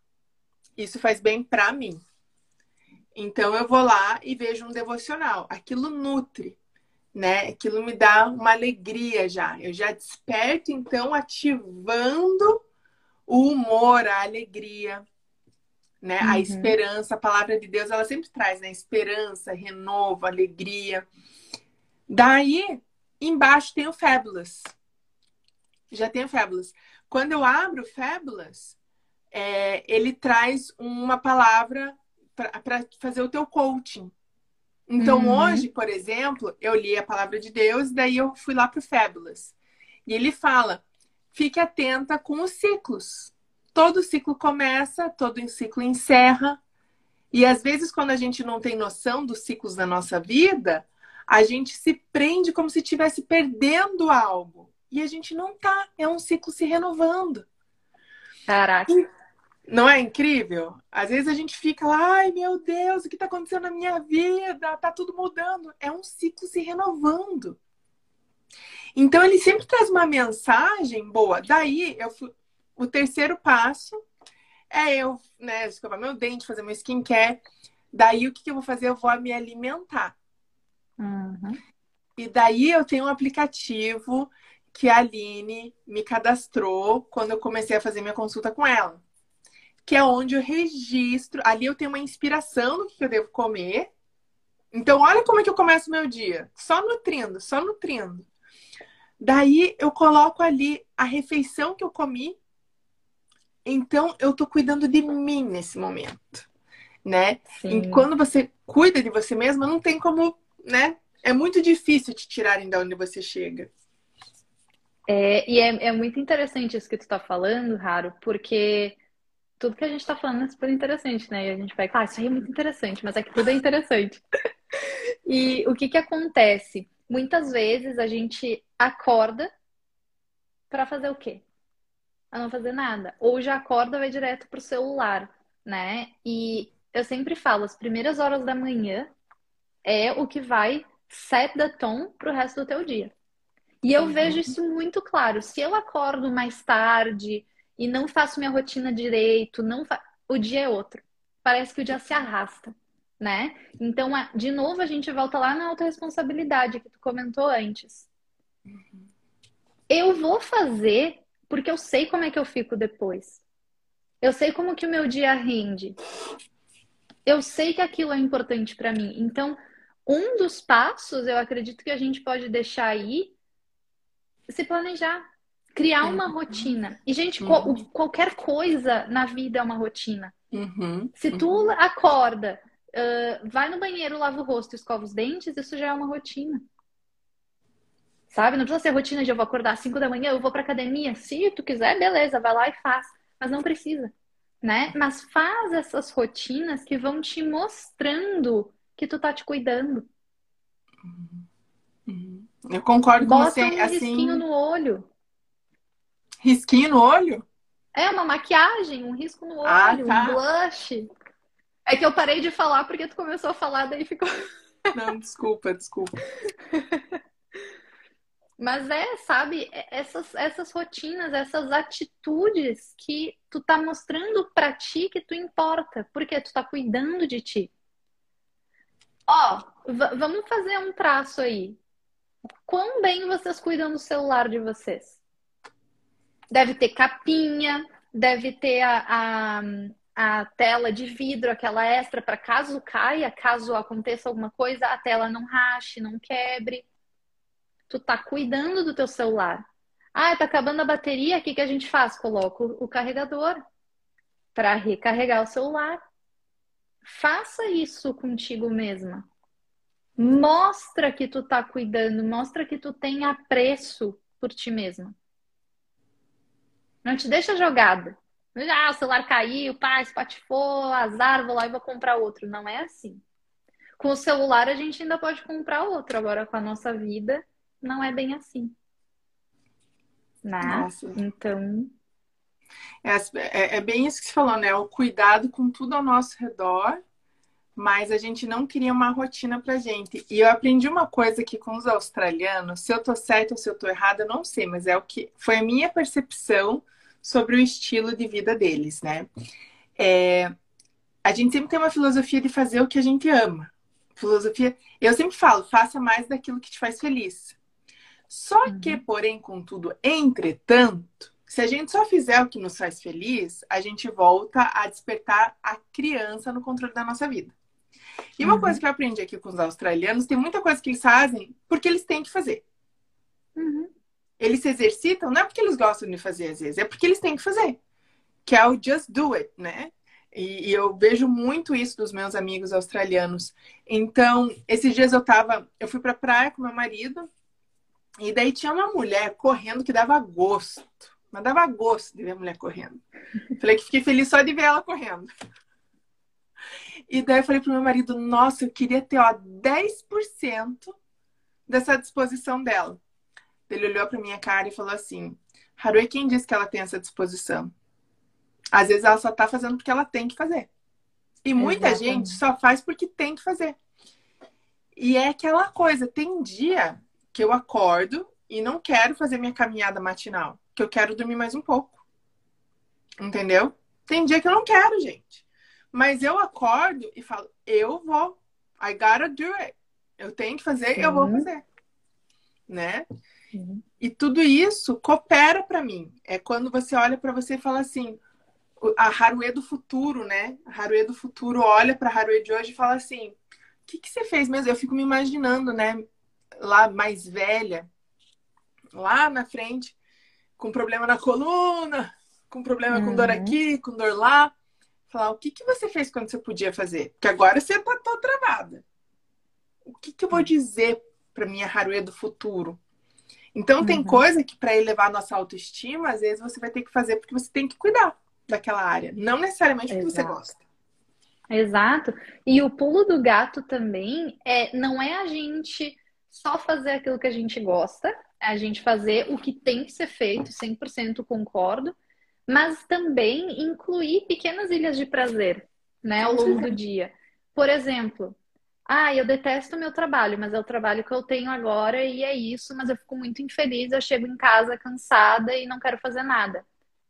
Speaker 2: Isso faz bem para mim. Então eu vou lá e vejo um devocional. Aquilo nutre, né? Aquilo me dá uma alegria já. Eu já desperto então ativando o humor, a alegria, né? Uhum. A esperança, a palavra de Deus, ela sempre traz, né? Esperança, renovo, alegria. Daí, embaixo tem o Fabulous. Já tem o Fabulous. Quando eu abro o Fabulous, é, ele traz uma palavra para fazer o teu coaching. Então, uhum. hoje, por exemplo, eu li a palavra de Deus, daí eu fui lá para o Fabulous. E ele fala: fique atenta com os ciclos. Todo ciclo começa, todo ciclo encerra. E às vezes, quando a gente não tem noção dos ciclos da nossa vida, a gente se prende como se estivesse perdendo algo. E a gente não tá. É um ciclo se renovando.
Speaker 1: Caraca.
Speaker 2: E não é incrível? Às vezes a gente fica lá, ai meu Deus, o que está acontecendo na minha vida? Tá tudo mudando. É um ciclo se renovando. Então ele sempre traz uma mensagem boa. Daí eu fui... o terceiro passo é eu, né, escovar meu dente, fazer meu skincare. Daí o que, que eu vou fazer? Eu vou me alimentar.
Speaker 1: Uhum.
Speaker 2: E daí eu tenho um aplicativo que a Aline me cadastrou quando eu comecei a fazer minha consulta com ela que é onde eu registro. Ali eu tenho uma inspiração do que eu devo comer. Então, olha como é que eu começo meu dia. Só nutrindo, só nutrindo. Daí eu coloco ali a refeição que eu comi. Então, eu tô cuidando de mim nesse momento, né? Sim. E quando você cuida de você mesma, não tem como, né? É muito difícil te tirarem de onde você chega.
Speaker 1: É, e é, é muito interessante isso que tu tá falando, Raro, porque tudo que a gente está falando é super interessante, né? E a gente vai, ah, isso aí é muito interessante, mas é que tudo é interessante. e o que que acontece? Muitas vezes a gente acorda para fazer o quê? A não fazer nada. Ou já acorda e vai direto pro celular, né? E eu sempre falo, as primeiras horas da manhã é o que vai set the tone pro resto do teu dia. E eu uhum. vejo isso muito claro. Se eu acordo mais tarde, e não faço minha rotina direito, não fa... o dia é outro. Parece que o dia se arrasta, né? Então, de novo, a gente volta lá na autorresponsabilidade que tu comentou antes. Eu vou fazer porque eu sei como é que eu fico depois. Eu sei como que o meu dia rende. Eu sei que aquilo é importante para mim. Então, um dos passos, eu acredito que a gente pode deixar aí se planejar criar uma rotina. E, gente, uhum. qualquer coisa na vida é uma rotina.
Speaker 2: Uhum.
Speaker 1: Se tu uhum. acorda, uh, vai no banheiro, lava o rosto e escova os dentes, isso já é uma rotina. Sabe? Não precisa ser rotina de eu vou acordar às 5 da manhã, eu vou pra academia. Se tu quiser, beleza, vai lá e faz. Mas não precisa, né? Mas faz essas rotinas que vão te mostrando que tu tá te cuidando.
Speaker 2: Uhum. Eu concordo com
Speaker 1: Bota
Speaker 2: você.
Speaker 1: um assim... risquinho no olho.
Speaker 2: Risquinho no olho?
Speaker 1: É, uma maquiagem, um risco no ah, olho, ah, tá. um blush. É que eu parei de falar porque tu começou a falar, daí ficou.
Speaker 2: Não, desculpa, desculpa.
Speaker 1: Mas é, sabe, é, essas, essas rotinas, essas atitudes que tu tá mostrando pra ti que tu importa, porque tu tá cuidando de ti. Ó, vamos fazer um traço aí. Quão bem vocês cuidam do celular de vocês? Deve ter capinha, deve ter a, a, a tela de vidro, aquela extra para caso caia, caso aconteça alguma coisa, a tela não rache, não quebre. Tu tá cuidando do teu celular. Ah, tá acabando a bateria, o que, que a gente faz? Coloco o carregador para recarregar o celular. Faça isso contigo mesma. Mostra que tu tá cuidando, mostra que tu tem apreço por ti mesma. Não te deixa jogada. Ah, o celular caiu, pá, espatifou, azar, vou lá e vou comprar outro. Não é assim. Com o celular a gente ainda pode comprar outro. Agora com a nossa vida não é bem assim. Né? Nossa. Então.
Speaker 2: É, é, é, bem isso que você falou, né? O cuidado com tudo ao nosso redor, mas a gente não queria uma rotina pra gente. E eu aprendi uma coisa aqui com os australianos, se eu tô certa ou se eu tô errada, eu não sei, mas é o que foi a minha percepção sobre o estilo de vida deles, né? É, a gente sempre tem uma filosofia de fazer o que a gente ama. Filosofia, eu sempre falo, faça mais daquilo que te faz feliz. Só uhum. que, porém, contudo, entretanto, Se a gente só fizer o que nos faz feliz, a gente volta a despertar a criança no controle da nossa vida. E uma uhum. coisa que eu aprendi aqui com os australianos, tem muita coisa que eles fazem porque eles têm que fazer. Uhum. Eles se exercitam, não é porque eles gostam de fazer às vezes, é porque eles têm que fazer. Que é o just do it, né? E, e eu vejo muito isso dos meus amigos australianos. Então, esses dias eu tava, eu fui pra praia com meu marido, e daí tinha uma mulher correndo que dava gosto. Mas dava gosto de ver a mulher correndo. Falei que fiquei feliz só de ver ela correndo. E daí eu falei pro meu marido, nossa, eu queria ter, ó, 10% dessa disposição dela. Ele olhou pra minha cara e falou assim, Haru, quem disse que ela tem essa disposição? Às vezes ela só tá fazendo porque ela tem que fazer. E muita Exatamente. gente só faz porque tem que fazer. E é aquela coisa, tem dia que eu acordo e não quero fazer minha caminhada matinal, que eu quero dormir mais um pouco. Entendeu? Tem dia que eu não quero, gente. Mas eu acordo e falo, eu vou. I gotta do it. Eu tenho que fazer, eu vou fazer. Né? E tudo isso coopera para mim. É quando você olha para você e fala assim, a Haruê do futuro, né? A Haruê do futuro olha para a Haruê de hoje e fala assim: o que, que você fez mesmo? Eu fico me imaginando, né? lá mais velha, lá na frente, com problema na coluna, com problema uhum. com dor uhum. aqui, com dor lá. Falar, o que, que você fez quando você podia fazer? Porque agora você tá toda travada. O que, que eu vou dizer para minha Haruê do futuro? Então, uhum. tem coisa que para elevar a nossa autoestima, às vezes você vai ter que fazer porque você tem que cuidar daquela área. Não necessariamente porque Exato. você gosta.
Speaker 1: Exato. E o pulo do gato também é não é a gente só fazer aquilo que a gente gosta, é a gente fazer o que tem que ser feito, 100% concordo, mas também incluir pequenas ilhas de prazer, né, ao longo do dia. Por exemplo, ah, eu detesto o meu trabalho, mas é o trabalho que eu tenho agora e é isso, mas eu fico muito infeliz, eu chego em casa cansada e não quero fazer nada.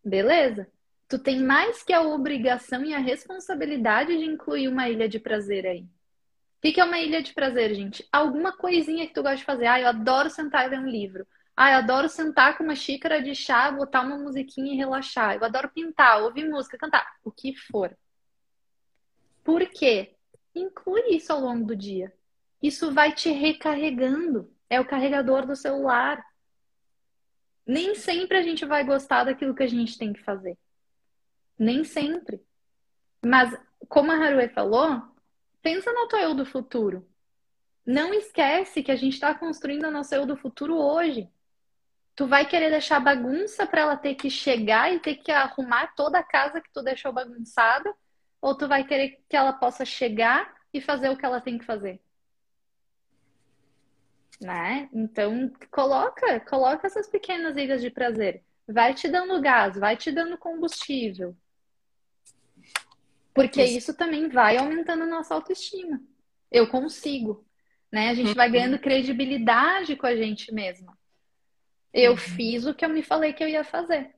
Speaker 1: Beleza? Tu tem mais que a obrigação e a responsabilidade de incluir uma ilha de prazer aí. O que é uma ilha de prazer, gente? Alguma coisinha que tu gosta de fazer. Ah, eu adoro sentar e ler um livro. Ah, eu adoro sentar com uma xícara de chá, botar uma musiquinha e relaxar. Eu adoro pintar, ouvir música, cantar. O que for. Por quê? Inclui isso ao longo do dia. Isso vai te recarregando. É o carregador do celular. Nem sempre a gente vai gostar daquilo que a gente tem que fazer. Nem sempre. Mas, como a Haruê falou, Pensa no teu eu do futuro. Não esquece que a gente está construindo a nossa eu do futuro hoje. Tu vai querer deixar bagunça para ela ter que chegar e ter que arrumar toda a casa que tu deixou bagunçada? Ou tu vai querer que ela possa chegar e fazer o que ela tem que fazer? Né? Então, coloca, coloca essas pequenas ilhas de prazer. Vai te dando gás, vai te dando combustível. Porque isso. também vai aumentando a nossa autoestima. Eu consigo. Né? A gente vai uhum. ganhando credibilidade com a gente mesma. Eu uhum. fiz o que eu me falei que eu ia fazer.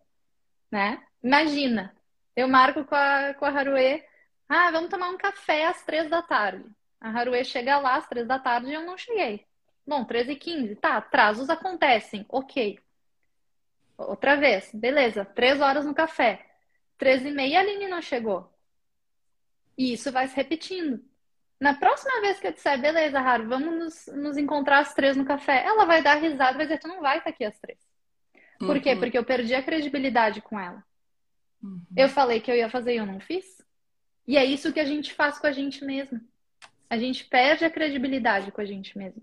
Speaker 1: Né? Imagina, eu marco com a, com a Haruê, ah, vamos tomar um café às três da tarde. A Haruê chega lá às três da tarde e eu não cheguei. Bom, três e quinze, tá, atrasos acontecem, ok. Outra vez, beleza, três horas no café. Três e meia a Aline não chegou. E isso vai se repetindo. Na próxima vez que eu disser, beleza, Haru, vamos nos, nos encontrar às três no café, ela vai dar risada e vai dizer, tu não vai estar aqui às três. Por uhum. quê? Porque eu perdi a credibilidade com ela. Uhum. Eu falei que eu ia fazer e eu não fiz. E é isso que a gente faz com a gente mesmo. A gente perde a credibilidade com a gente mesmo.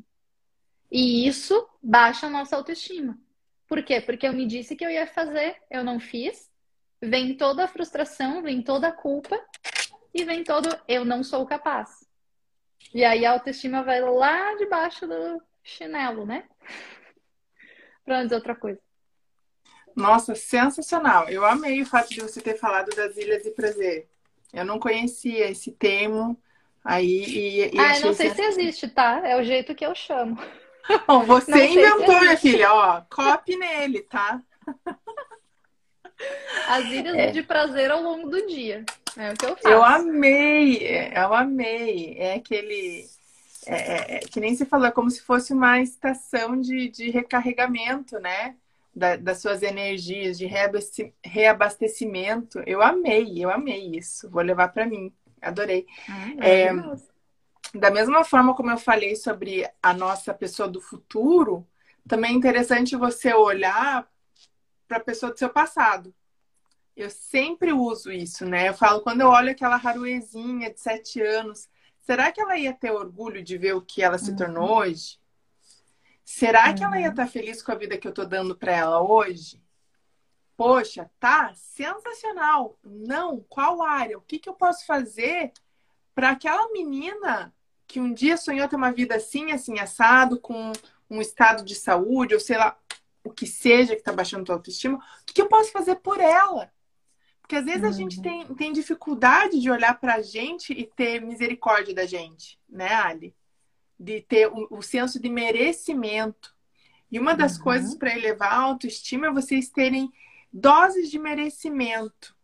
Speaker 1: E isso baixa a nossa autoestima. Por quê? Porque eu me disse que eu ia fazer, eu não fiz. Vem toda a frustração, vem toda a culpa e vem todo eu não sou capaz. E aí a autoestima vai lá debaixo do chinelo, né? Não dizer outra coisa.
Speaker 2: Nossa, sensacional. Eu amei o fato de você ter falado das ilhas de prazer. Eu não conhecia esse termo aí e,
Speaker 1: e ah, não sei se existe, tá? É o jeito que eu chamo.
Speaker 2: Bom, você inventou, minha filha, ó. Copy nele, tá?
Speaker 1: As ilhas é. de prazer ao longo do dia. É o que eu faço.
Speaker 2: Eu amei, eu amei. É aquele. É, é, é, que nem se falou, é como se fosse uma estação de, de recarregamento, né? Da, das suas energias, de reabastecimento. Eu amei, eu amei isso. Vou levar para mim. Adorei. Ah, é, da mesma forma como eu falei sobre a nossa pessoa do futuro, também é interessante você olhar para a pessoa do seu passado. Eu sempre uso isso, né? Eu falo, quando eu olho aquela Haruezinha de sete anos, será que ela ia ter orgulho de ver o que ela se uhum. tornou hoje? Será uhum. que ela ia estar uhum. tá feliz com a vida que eu tô dando para ela hoje? Poxa, tá sensacional. Não, qual área? O que, que eu posso fazer para aquela menina que um dia sonhou ter uma vida assim, assim, assado, com um estado de saúde, ou sei lá, o que seja que está baixando tua autoestima, o que, que eu posso fazer por ela? Porque às vezes uhum. a gente tem, tem dificuldade de olhar para a gente e ter misericórdia da gente, né, Ali? De ter o, o senso de merecimento. E uma das uhum. coisas para elevar a autoestima é vocês terem doses de merecimento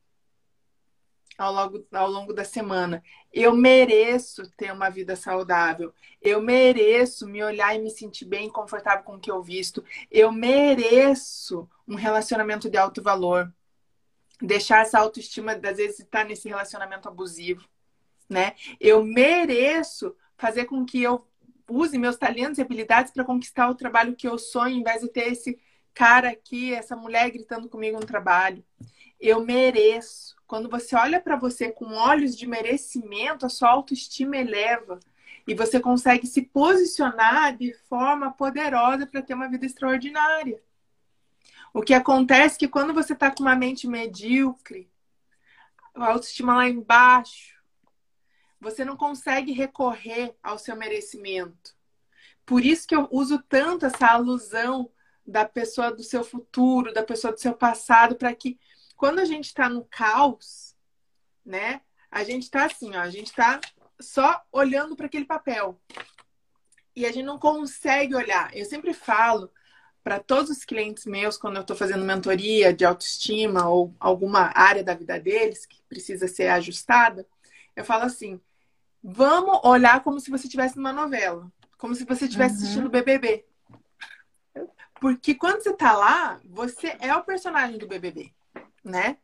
Speaker 2: ao longo, ao longo da semana. Eu mereço ter uma vida saudável. Eu mereço me olhar e me sentir bem confortável com o que eu visto. Eu mereço um relacionamento de alto valor deixar essa autoestima, às vezes, estar nesse relacionamento abusivo, né? Eu mereço fazer com que eu use meus talentos e habilidades para conquistar o trabalho que eu sonho, em vez de ter esse cara aqui, essa mulher gritando comigo no trabalho. Eu mereço. Quando você olha para você com olhos de merecimento, a sua autoestima eleva e você consegue se posicionar de forma poderosa para ter uma vida extraordinária. O que acontece é que quando você está com uma mente medíocre, a autoestima lá embaixo, você não consegue recorrer ao seu merecimento. Por isso que eu uso tanto essa alusão da pessoa do seu futuro, da pessoa do seu passado, para que quando a gente está no caos, né? A gente está assim, ó, a gente está só olhando para aquele papel. E a gente não consegue olhar. Eu sempre falo para todos os clientes meus, quando eu estou fazendo mentoria de autoestima ou alguma área da vida deles que precisa ser ajustada, eu falo assim: vamos olhar como se você estivesse numa novela, como se você estivesse uhum. assistindo BBB. Porque quando você está lá, você é o personagem do BBB, né?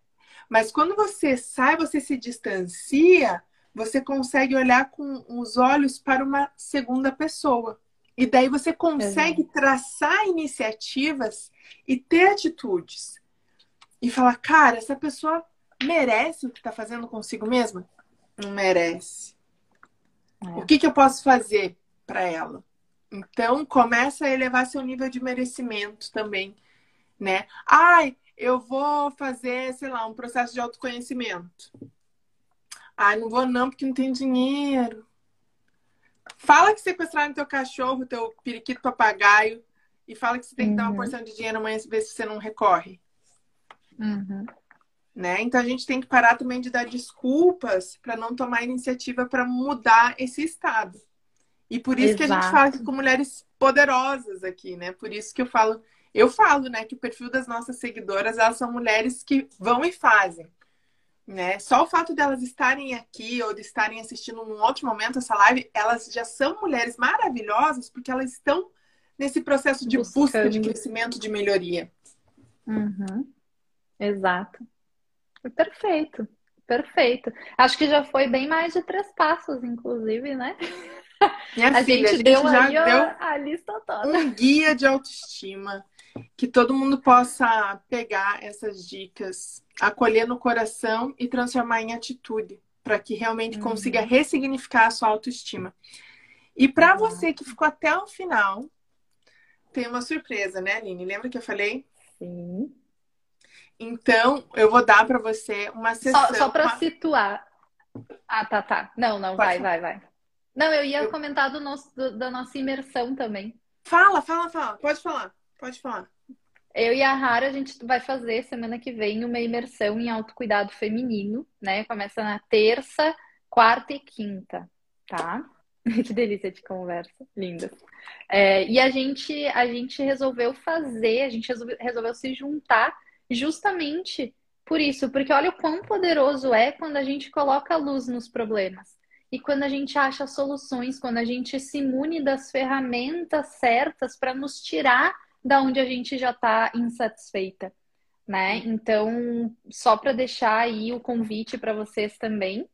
Speaker 2: Mas quando você sai, você se distancia, você consegue olhar com os olhos para uma segunda pessoa. E daí você consegue uhum. traçar iniciativas e ter atitudes. E falar, cara, essa pessoa merece o que está fazendo consigo mesma? Não merece. É. O que, que eu posso fazer para ela? Então, começa a elevar seu nível de merecimento também, né? Ai, eu vou fazer, sei lá, um processo de autoconhecimento. Ai, não vou não, porque não tenho dinheiro. Fala que sequestraram teu cachorro, teu periquito papagaio, e fala que você tem que uhum. dar uma uhum. porção de dinheiro amanhã ver se você não recorre.
Speaker 1: Uhum.
Speaker 2: Né? Então a gente tem que parar também de dar desculpas para não tomar iniciativa para mudar esse estado. E por isso Exato. que a gente fala com mulheres poderosas aqui, né? Por isso que eu falo, eu falo, né, que o perfil das nossas seguidoras, elas são mulheres que vão e fazem né? Só o fato delas estarem aqui ou de estarem assistindo num outro momento essa live, elas já são mulheres maravilhosas porque elas estão nesse processo de Buscando. busca de crescimento, de melhoria.
Speaker 1: Uhum. Exato. Perfeito. Perfeito. Acho que já foi bem mais de três passos, inclusive, né?
Speaker 2: Minha a, filha, gente a gente deu já aí deu a lista toda. Um guia de autoestima que todo mundo possa pegar essas dicas, acolher no coração e transformar em atitude, para que realmente uhum. consiga ressignificar a sua autoestima. E para uhum. você que ficou até o final, tem uma surpresa, né, Aline? Lembra que eu falei?
Speaker 1: Sim.
Speaker 2: Então, eu vou dar para você uma sessão.
Speaker 1: Só, só para uma... situar. Ah, tá, tá. Não, não, Pode vai, vai, vai. Não, eu ia eu... comentar do nosso, do, da nossa imersão também.
Speaker 2: Fala, fala, fala. Pode falar. Pode falar.
Speaker 1: Eu e a Rara, a gente vai fazer semana que vem uma imersão em autocuidado feminino, né? Começa na terça, quarta e quinta, tá? que delícia de conversa, linda. É, e a gente, a gente resolveu fazer, a gente resolveu, resolveu se juntar justamente por isso, porque olha o quão poderoso é quando a gente coloca luz nos problemas. E quando a gente acha soluções, quando a gente se imune das ferramentas certas para nos tirar da onde a gente já está insatisfeita, né? Então, só para deixar aí o convite para vocês também,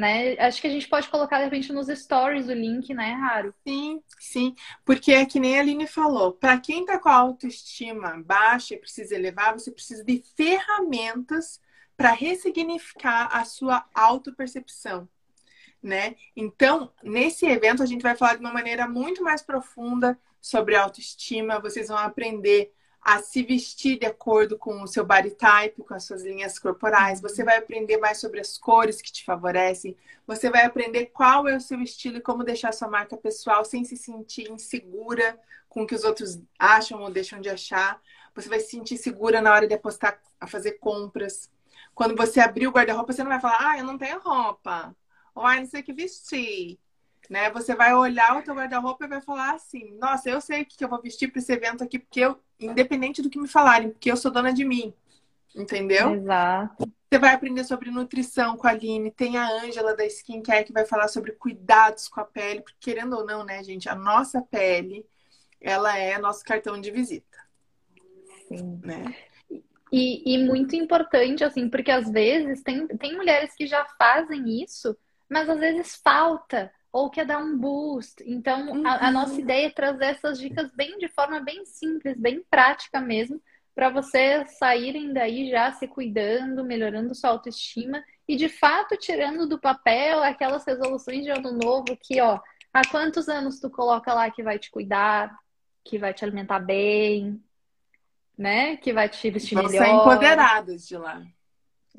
Speaker 1: né? Acho que a gente pode colocar de repente nos stories o link, né, Raro?
Speaker 2: Sim, sim, porque é que nem a Aline falou, para quem tá com a autoestima baixa e precisa elevar, você precisa de ferramentas para ressignificar a sua autopercepção, né? Então, nesse evento a gente vai falar de uma maneira muito mais profunda sobre autoestima, vocês vão aprender a se vestir de acordo com o seu body type, com as suas linhas corporais. Você vai aprender mais sobre as cores que te favorecem. Você vai aprender qual é o seu estilo e como deixar sua marca pessoal sem se sentir insegura com o que os outros acham ou deixam de achar. Você vai se sentir segura na hora de apostar a fazer compras. Quando você abrir o guarda-roupa, você não vai falar, ah, eu não tenho roupa. Ou, ah, não sei o que vestir né? Você vai olhar o teu guarda-roupa e vai falar assim: "Nossa, eu sei o que eu vou vestir para esse evento aqui, porque eu, independente do que me falarem, porque eu sou dona de mim". Entendeu?
Speaker 1: Exato.
Speaker 2: Você vai aprender sobre nutrição com a Aline, tem a Ângela da Skincare que vai falar sobre cuidados com a pele, porque querendo ou não, né, gente, a nossa pele, ela é nosso cartão de visita.
Speaker 1: Sim. Né? E, e muito importante, assim, porque às vezes tem, tem mulheres que já fazem isso, mas às vezes falta ou quer dar um boost. Então, uhum. a, a, nossa uhum. ideia é trazer essas dicas bem de forma bem simples, bem prática mesmo, para vocês saírem daí já se cuidando, melhorando sua autoestima e de fato tirando do papel aquelas resoluções de ano novo que, ó, há quantos anos tu coloca lá que vai te cuidar, que vai te alimentar bem, né? Que vai te vestir Vão melhor.
Speaker 2: Ser empoderadas de lá.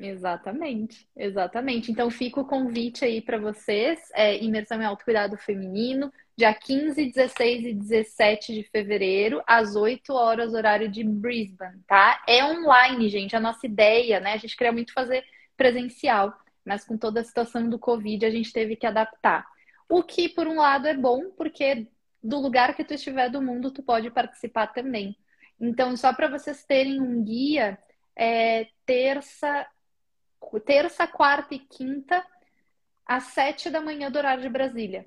Speaker 1: Exatamente, exatamente. Então fica o convite aí para vocês, é, imersão em autocuidado feminino, dia 15, 16 e 17 de fevereiro, às 8 horas, horário de Brisbane, tá? É online, gente. A nossa ideia, né? A gente queria muito fazer presencial, mas com toda a situação do Covid a gente teve que adaptar. O que, por um lado, é bom, porque do lugar que tu estiver do mundo, tu pode participar também. Então, só para vocês terem um guia, é, terça, terça, quarta e quinta, às sete da manhã do horário de Brasília.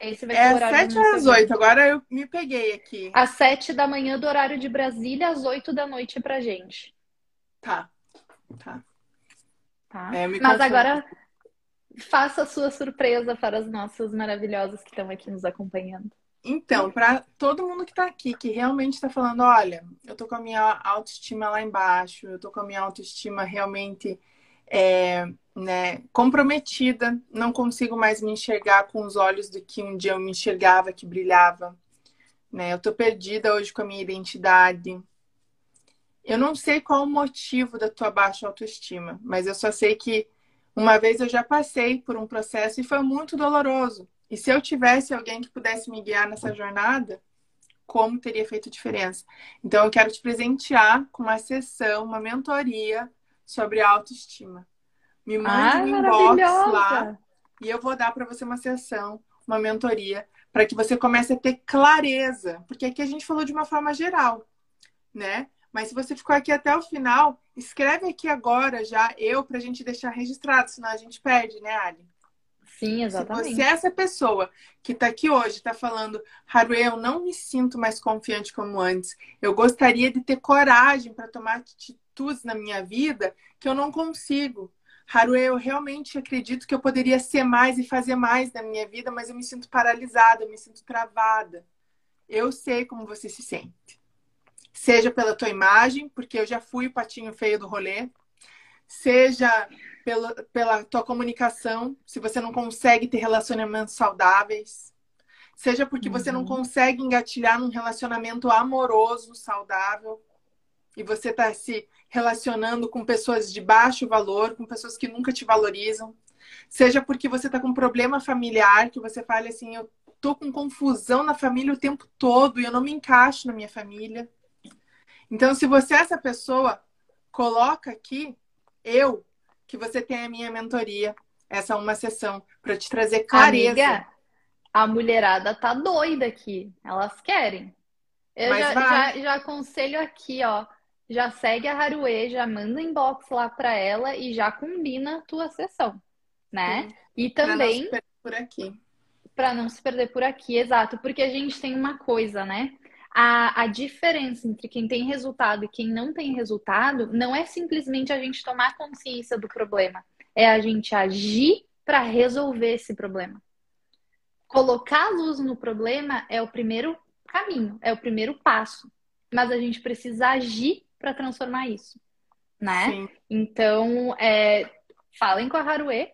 Speaker 2: Esse vai ser é o horário sete às oito, agora eu me peguei aqui.
Speaker 1: Às sete da manhã do horário de Brasília, às oito da noite pra gente.
Speaker 2: Tá, tá.
Speaker 1: tá. É, Mas agora faça a sua surpresa para as nossas maravilhosas que estão aqui nos acompanhando.
Speaker 2: Então, para todo mundo que está aqui, que realmente está falando, olha, eu tô com a minha autoestima lá embaixo, eu tô com a minha autoestima realmente é, né, comprometida, não consigo mais me enxergar com os olhos do que um dia eu me enxergava, que brilhava. Né? Eu tô perdida hoje com a minha identidade. Eu não sei qual o motivo da tua baixa autoestima, mas eu só sei que uma vez eu já passei por um processo e foi muito doloroso. E se eu tivesse alguém que pudesse me guiar nessa jornada, como teria feito diferença? Então eu quero te presentear com uma sessão, uma mentoria sobre autoestima. Me mande ah, um inbox lá e eu vou dar para você uma sessão, uma mentoria, para que você comece a ter clareza, porque aqui a gente falou de uma forma geral, né? Mas se você ficou aqui até o final, escreve aqui agora já eu para a gente deixar registrado, senão a gente perde, né, Ali?
Speaker 1: Sim, exatamente.
Speaker 2: Se essa pessoa que está aqui hoje está falando, Haru, eu não me sinto mais confiante como antes, eu gostaria de ter coragem para tomar atitudes na minha vida que eu não consigo. Haru, eu realmente acredito que eu poderia ser mais e fazer mais na minha vida, mas eu me sinto paralisada, eu me sinto travada. Eu sei como você se sente. Seja pela tua imagem, porque eu já fui o patinho feio do rolê, seja pela, pela tua comunicação, se você não consegue ter relacionamentos saudáveis, seja porque uhum. você não uhum. consegue engatilhar num relacionamento amoroso, saudável, e você está se relacionando com pessoas de baixo valor, com pessoas que nunca te valorizam, seja porque você está com um problema familiar, que você fala assim, eu tô com confusão na família o tempo todo e eu não me encaixo na minha família. Então, se você é essa pessoa, coloca aqui eu que você tem a minha mentoria, essa uma sessão, para te trazer clareza. Amiga,
Speaker 1: a mulherada tá doida aqui. Elas querem. Eu já, já, já, aconselho aqui, ó. Já segue a Haruê, já manda inbox lá para ela e já combina a tua sessão, né? Sim. E também.
Speaker 2: Pra não se perder por aqui.
Speaker 1: Para não se perder por aqui, exato. Porque a gente tem uma coisa, né? a, a diferença entre quem tem resultado e quem não tem resultado não é simplesmente a gente tomar consciência do problema, é a gente agir para resolver esse problema. Colocar a luz no problema é o primeiro caminho, é o primeiro passo, mas a gente precisa agir para transformar isso, né? Sim. Então, é, falem com a Haruê,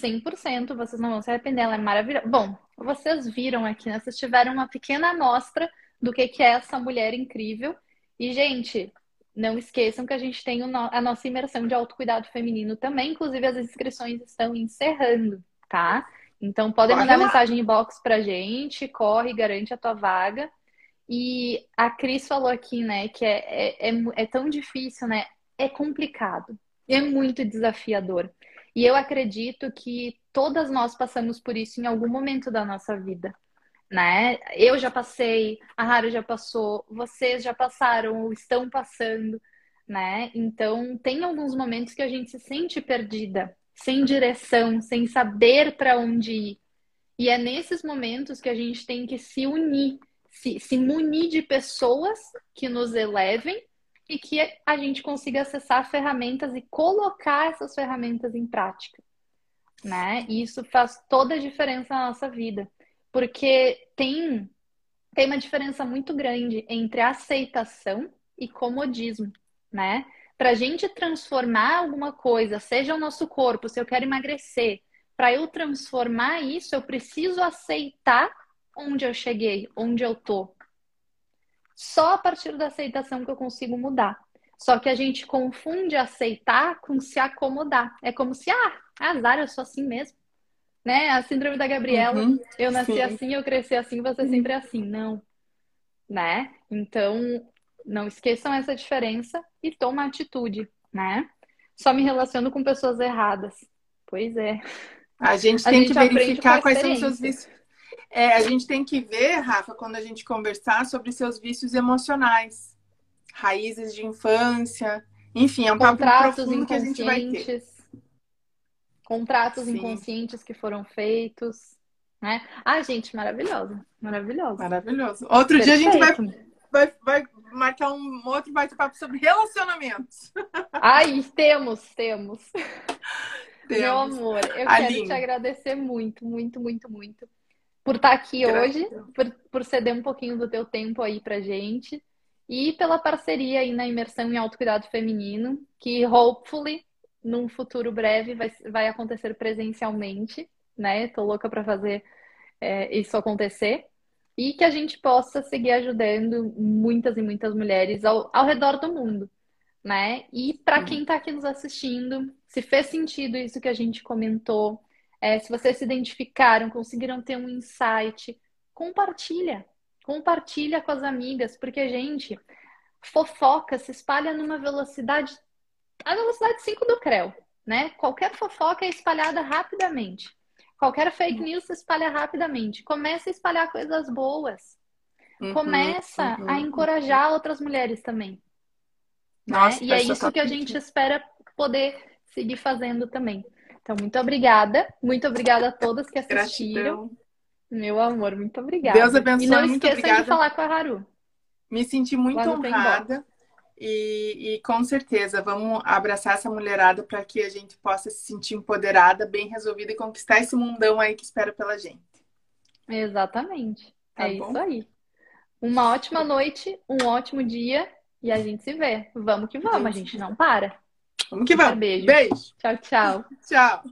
Speaker 1: 100%, vocês não vão se arrepender, ela é maravilhosa. Bom, vocês viram aqui, né? Vocês tiveram uma pequena amostra do que, que é essa mulher incrível. E, gente, não esqueçam que a gente tem a nossa imersão de autocuidado feminino também. Inclusive, as inscrições estão encerrando, tá? Então, podem mandar mensagem em box pra gente, corre, garante a tua vaga. E a Cris falou aqui, né, que é, é, é, é tão difícil, né? É complicado, é muito desafiador. E eu acredito que todas nós passamos por isso em algum momento da nossa vida né? Eu já passei, a Haru já passou, vocês já passaram ou estão passando, né? Então, tem alguns momentos que a gente se sente perdida, sem direção, sem saber para onde ir. E é nesses momentos que a gente tem que se unir, se, se munir de pessoas que nos elevem e que a gente consiga acessar ferramentas e colocar essas ferramentas em prática, né? E isso faz toda a diferença na nossa vida. Porque tem, tem uma diferença muito grande entre aceitação e comodismo, né? Para a gente transformar alguma coisa, seja o nosso corpo, se eu quero emagrecer, para eu transformar isso, eu preciso aceitar onde eu cheguei, onde eu tô. Só a partir da aceitação que eu consigo mudar. Só que a gente confunde aceitar com se acomodar. É como se, ah, azar, eu sou assim mesmo né? A síndrome da Gabriela. Uhum, eu nasci sim. assim, eu cresci assim, você sempre é assim. Não. Né? Então, não esqueçam essa diferença e toma atitude, né? Só me relaciono com pessoas erradas. Pois é.
Speaker 2: A gente tem a gente que verificar quais são os seus vícios. É, a gente tem que ver, Rafa, quando a gente conversar sobre seus vícios emocionais, raízes de infância, enfim, é um papo profundo que a gente vai ter
Speaker 1: contratos Sim. inconscientes que foram feitos, né? Ah, gente, maravilhoso, maravilhoso.
Speaker 2: Maravilhoso. Outro Perfeito. dia a gente vai, vai, vai marcar um outro bate-papo sobre relacionamentos.
Speaker 1: Ai, temos, temos. temos. Meu amor, eu Aline. quero te agradecer muito, muito, muito, muito por estar aqui hoje, por, por ceder um pouquinho do teu tempo aí pra gente e pela parceria aí na imersão em autocuidado feminino, que hopefully num futuro breve vai, vai acontecer presencialmente, né? Tô louca para fazer é, isso acontecer. E que a gente possa seguir ajudando muitas e muitas mulheres ao, ao redor do mundo, né? E para quem está aqui nos assistindo, se fez sentido isso que a gente comentou, é, se vocês se identificaram, conseguiram ter um insight, compartilha. Compartilha com as amigas, porque, gente, fofoca se espalha numa velocidade a velocidade 5 do Creu, né? Qualquer fofoca é espalhada rapidamente. Qualquer fake uhum. news se espalha rapidamente. Começa a espalhar coisas boas. Uhum, Começa uhum, a encorajar uhum. outras mulheres também. Né? Nossa, né? E é isso que a gente espera poder seguir fazendo também. Então, muito obrigada. Muito obrigada a todas que assistiram. Gratidão. Meu amor, muito obrigada.
Speaker 2: Deus abençoe. E
Speaker 1: não
Speaker 2: esqueçam obrigada.
Speaker 1: de falar com a Haru.
Speaker 2: Me senti muito honrada. E, e, com certeza vamos abraçar essa mulherada para que a gente possa se sentir empoderada, bem resolvida e conquistar esse mundão aí que espera pela gente.
Speaker 1: Exatamente. Tá é bom? isso aí. Uma ótima noite, um ótimo dia e a gente se vê. Vamos que vamos, a gente não para.
Speaker 2: Vamos que vamos.
Speaker 1: Beijo.
Speaker 2: Beijo.
Speaker 1: Tchau, tchau.
Speaker 2: tchau.